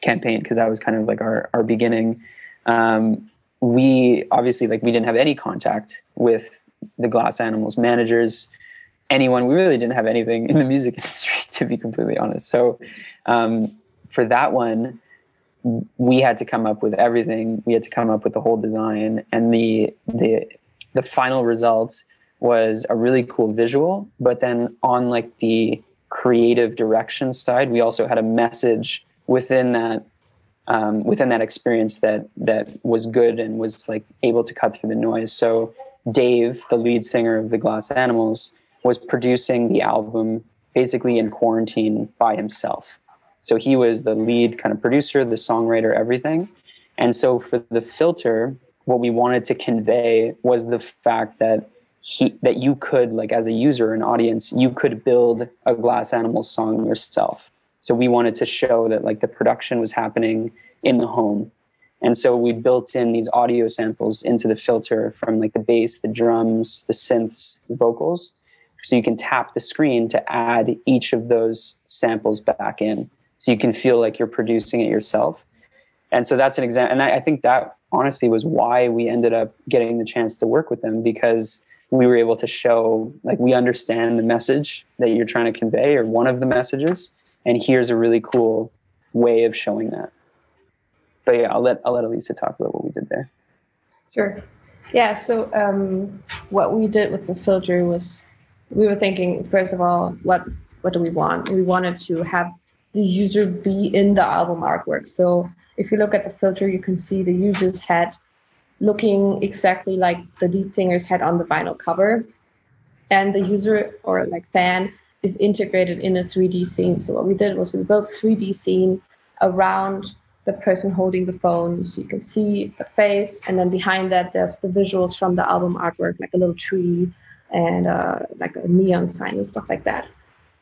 campaign, because that was kind of like our, our beginning. Um, we obviously like, we didn't have any contact with the glass animals managers, anyone. We really didn't have anything in the music industry, to be completely honest. So um, for that one, we had to come up with everything. We had to come up with the whole design, and the the the final result was a really cool visual. But then on like the creative direction side, we also had a message within that um, within that experience that that was good and was like able to cut through the noise. So Dave, the lead singer of the Glass Animals, was producing the album basically in quarantine by himself. So he was the lead kind of producer, the songwriter, everything. And so for the filter, what we wanted to convey was the fact that he that you could like as a user an audience you could build a glass animals song yourself so we wanted to show that like the production was happening in the home and so we built in these audio samples into the filter from like the bass the drums the synths the vocals so you can tap the screen to add each of those samples back in so you can feel like you're producing it yourself. And so that's an example. And I, I think that honestly was why we ended up getting the chance to work with them because we were able to show like we understand the message that you're trying to convey or one of the messages and here's a really cool way of showing that but yeah i'll let i'll let elisa talk about what we did there sure yeah so um, what we did with the filter was we were thinking first of all what what do we want we wanted to have the user be in the album artwork. So if you look at the filter, you can see the user's head looking exactly like the lead singer's head on the vinyl cover. And the user or like fan is integrated in a 3D scene. So what we did was we built 3D scene around the person holding the phone. So you can see the face, and then behind that, there's the visuals from the album artwork, like a little tree and uh, like a neon sign and stuff like that.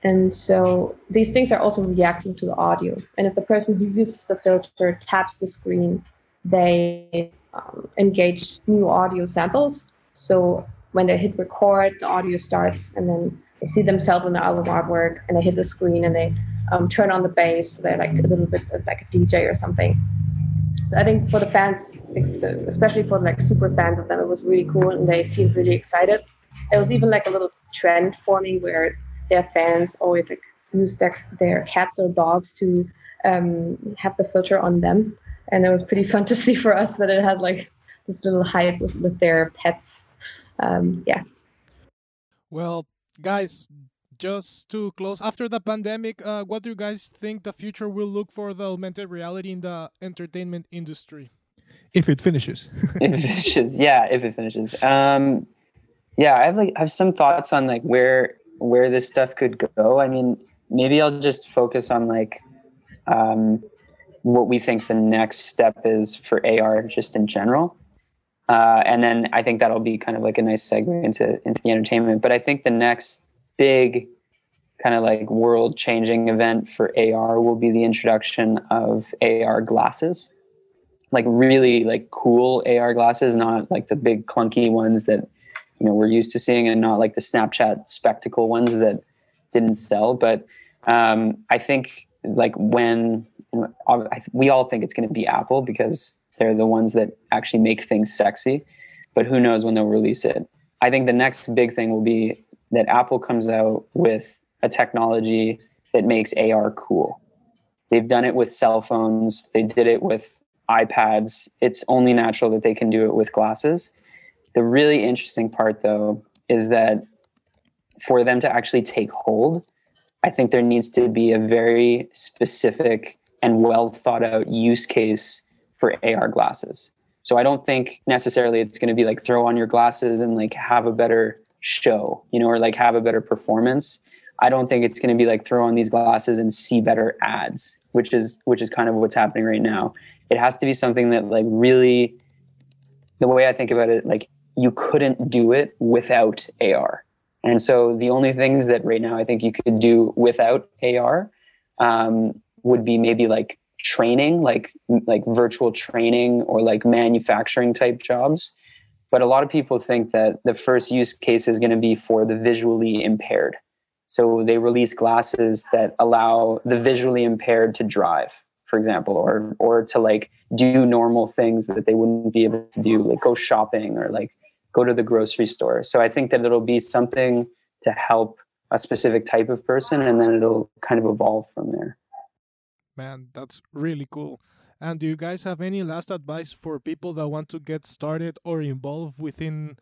And so these things are also reacting to the audio. And if the person who uses the filter taps the screen, they um, engage new audio samples. So when they hit record, the audio starts, and then they see themselves in the album artwork, and they hit the screen and they um, turn on the bass. So they're like a little bit like a DJ or something. So I think for the fans, especially for like super fans of them, it was really cool, and they seemed really excited. There was even like a little trend forming where their fans always like use their their cats or dogs to um, have the filter on them, and it was pretty fun to see for us that it had like this little hype with, with their pets. Um, yeah. Well, guys, just to close, after the pandemic, uh, what do you guys think the future will look for the augmented reality in the entertainment industry? If it finishes. if it finishes, yeah, if it finishes. Um, yeah, I have like I have some thoughts on like where where this stuff could go. I mean, maybe I'll just focus on like um, what we think the next step is for AR just in general. Uh, and then I think that'll be kind of like a nice segue into into the entertainment. But I think the next big kind of like world changing event for AR will be the introduction of AR glasses. Like really like cool AR glasses, not like the big clunky ones that you know we're used to seeing and not like the Snapchat spectacle ones that didn't sell. But um, I think like when we all think it's going to be Apple because they're the ones that actually make things sexy, but who knows when they'll release it. I think the next big thing will be that Apple comes out with a technology that makes AR cool. They've done it with cell phones, they did it with iPads. It's only natural that they can do it with glasses. The really interesting part, though, is that for them to actually take hold, I think there needs to be a very specific and well thought out use case for AR glasses. So I don't think necessarily it's going to be like throw on your glasses and like have a better show, you know, or like have a better performance. I don't think it's going to be like throw on these glasses and see better ads, which is which is kind of what's happening right now. It has to be something that like really the way I think about it, like you couldn't do it without AR. And so the only things that right now I think you could do without AR um, would be maybe like training, like like virtual training or like manufacturing type jobs. But a lot of people think that the first use case is going to be for the visually impaired. So they release glasses that allow the visually impaired to drive, for example, or or to like do normal things that they wouldn't be able to do, like go shopping or like go to the grocery store. So I think that it'll be something to help a specific type of person and then it'll kind of evolve from there. Man, that's really cool. And do you guys have any last advice for people that want to get started or involved within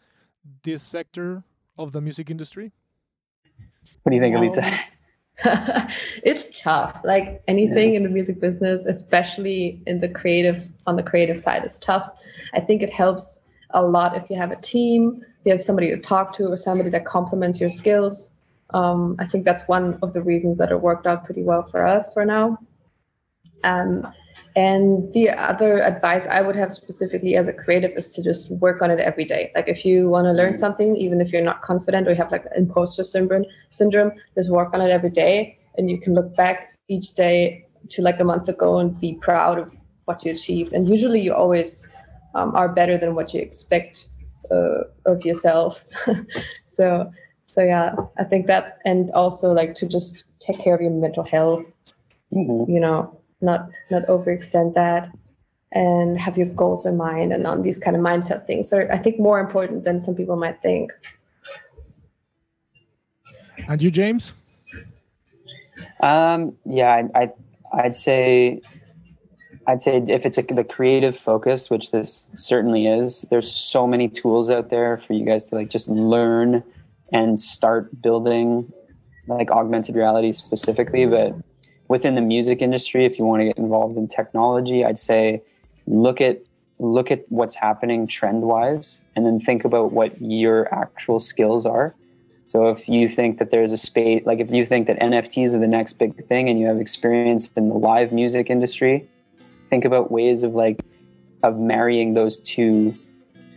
this sector of the music industry? What do you think, Elisa? it's tough. Like anything yeah. in the music business, especially in the creative on the creative side, is tough. I think it helps a lot if you have a team, you have somebody to talk to, or somebody that complements your skills. Um, I think that's one of the reasons that it worked out pretty well for us for now. Um, and the other advice I would have specifically as a creative is to just work on it every day. Like if you want to learn something, even if you're not confident or you have like imposter syndrome, syndrome, just work on it every day, and you can look back each day to like a month ago and be proud of what you achieved. And usually, you always um, are better than what you expect uh, of yourself. so, so yeah, I think that, and also like to just take care of your mental health. Mm-hmm. You know, not not overextend that, and have your goals in mind, and on these kind of mindset things are I think more important than some people might think. And you, James? Um, yeah, I, I I'd say I'd say if it's a, the creative focus, which this certainly is, there's so many tools out there for you guys to like just learn and start building like augmented reality specifically. But within the music industry, if you want to get involved in technology, I'd say look at look at what's happening trend wise and then think about what your actual skills are. So if you think that there's a space, like if you think that NFTs are the next big thing and you have experience in the live music industry, think about ways of like of marrying those two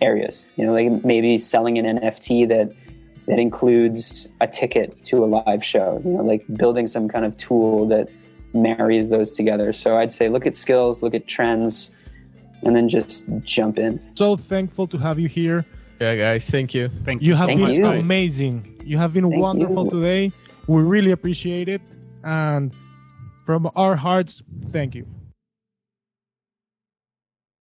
areas you know like maybe selling an nft that that includes a ticket to a live show you know like building some kind of tool that marries those together. So i'd say look at skills look at trends and then just jump in. So thankful to have you here. Yeah guys thank you. Thank you you have thank been you. amazing. You have been thank wonderful you. today. We really appreciate it. And from our hearts thank you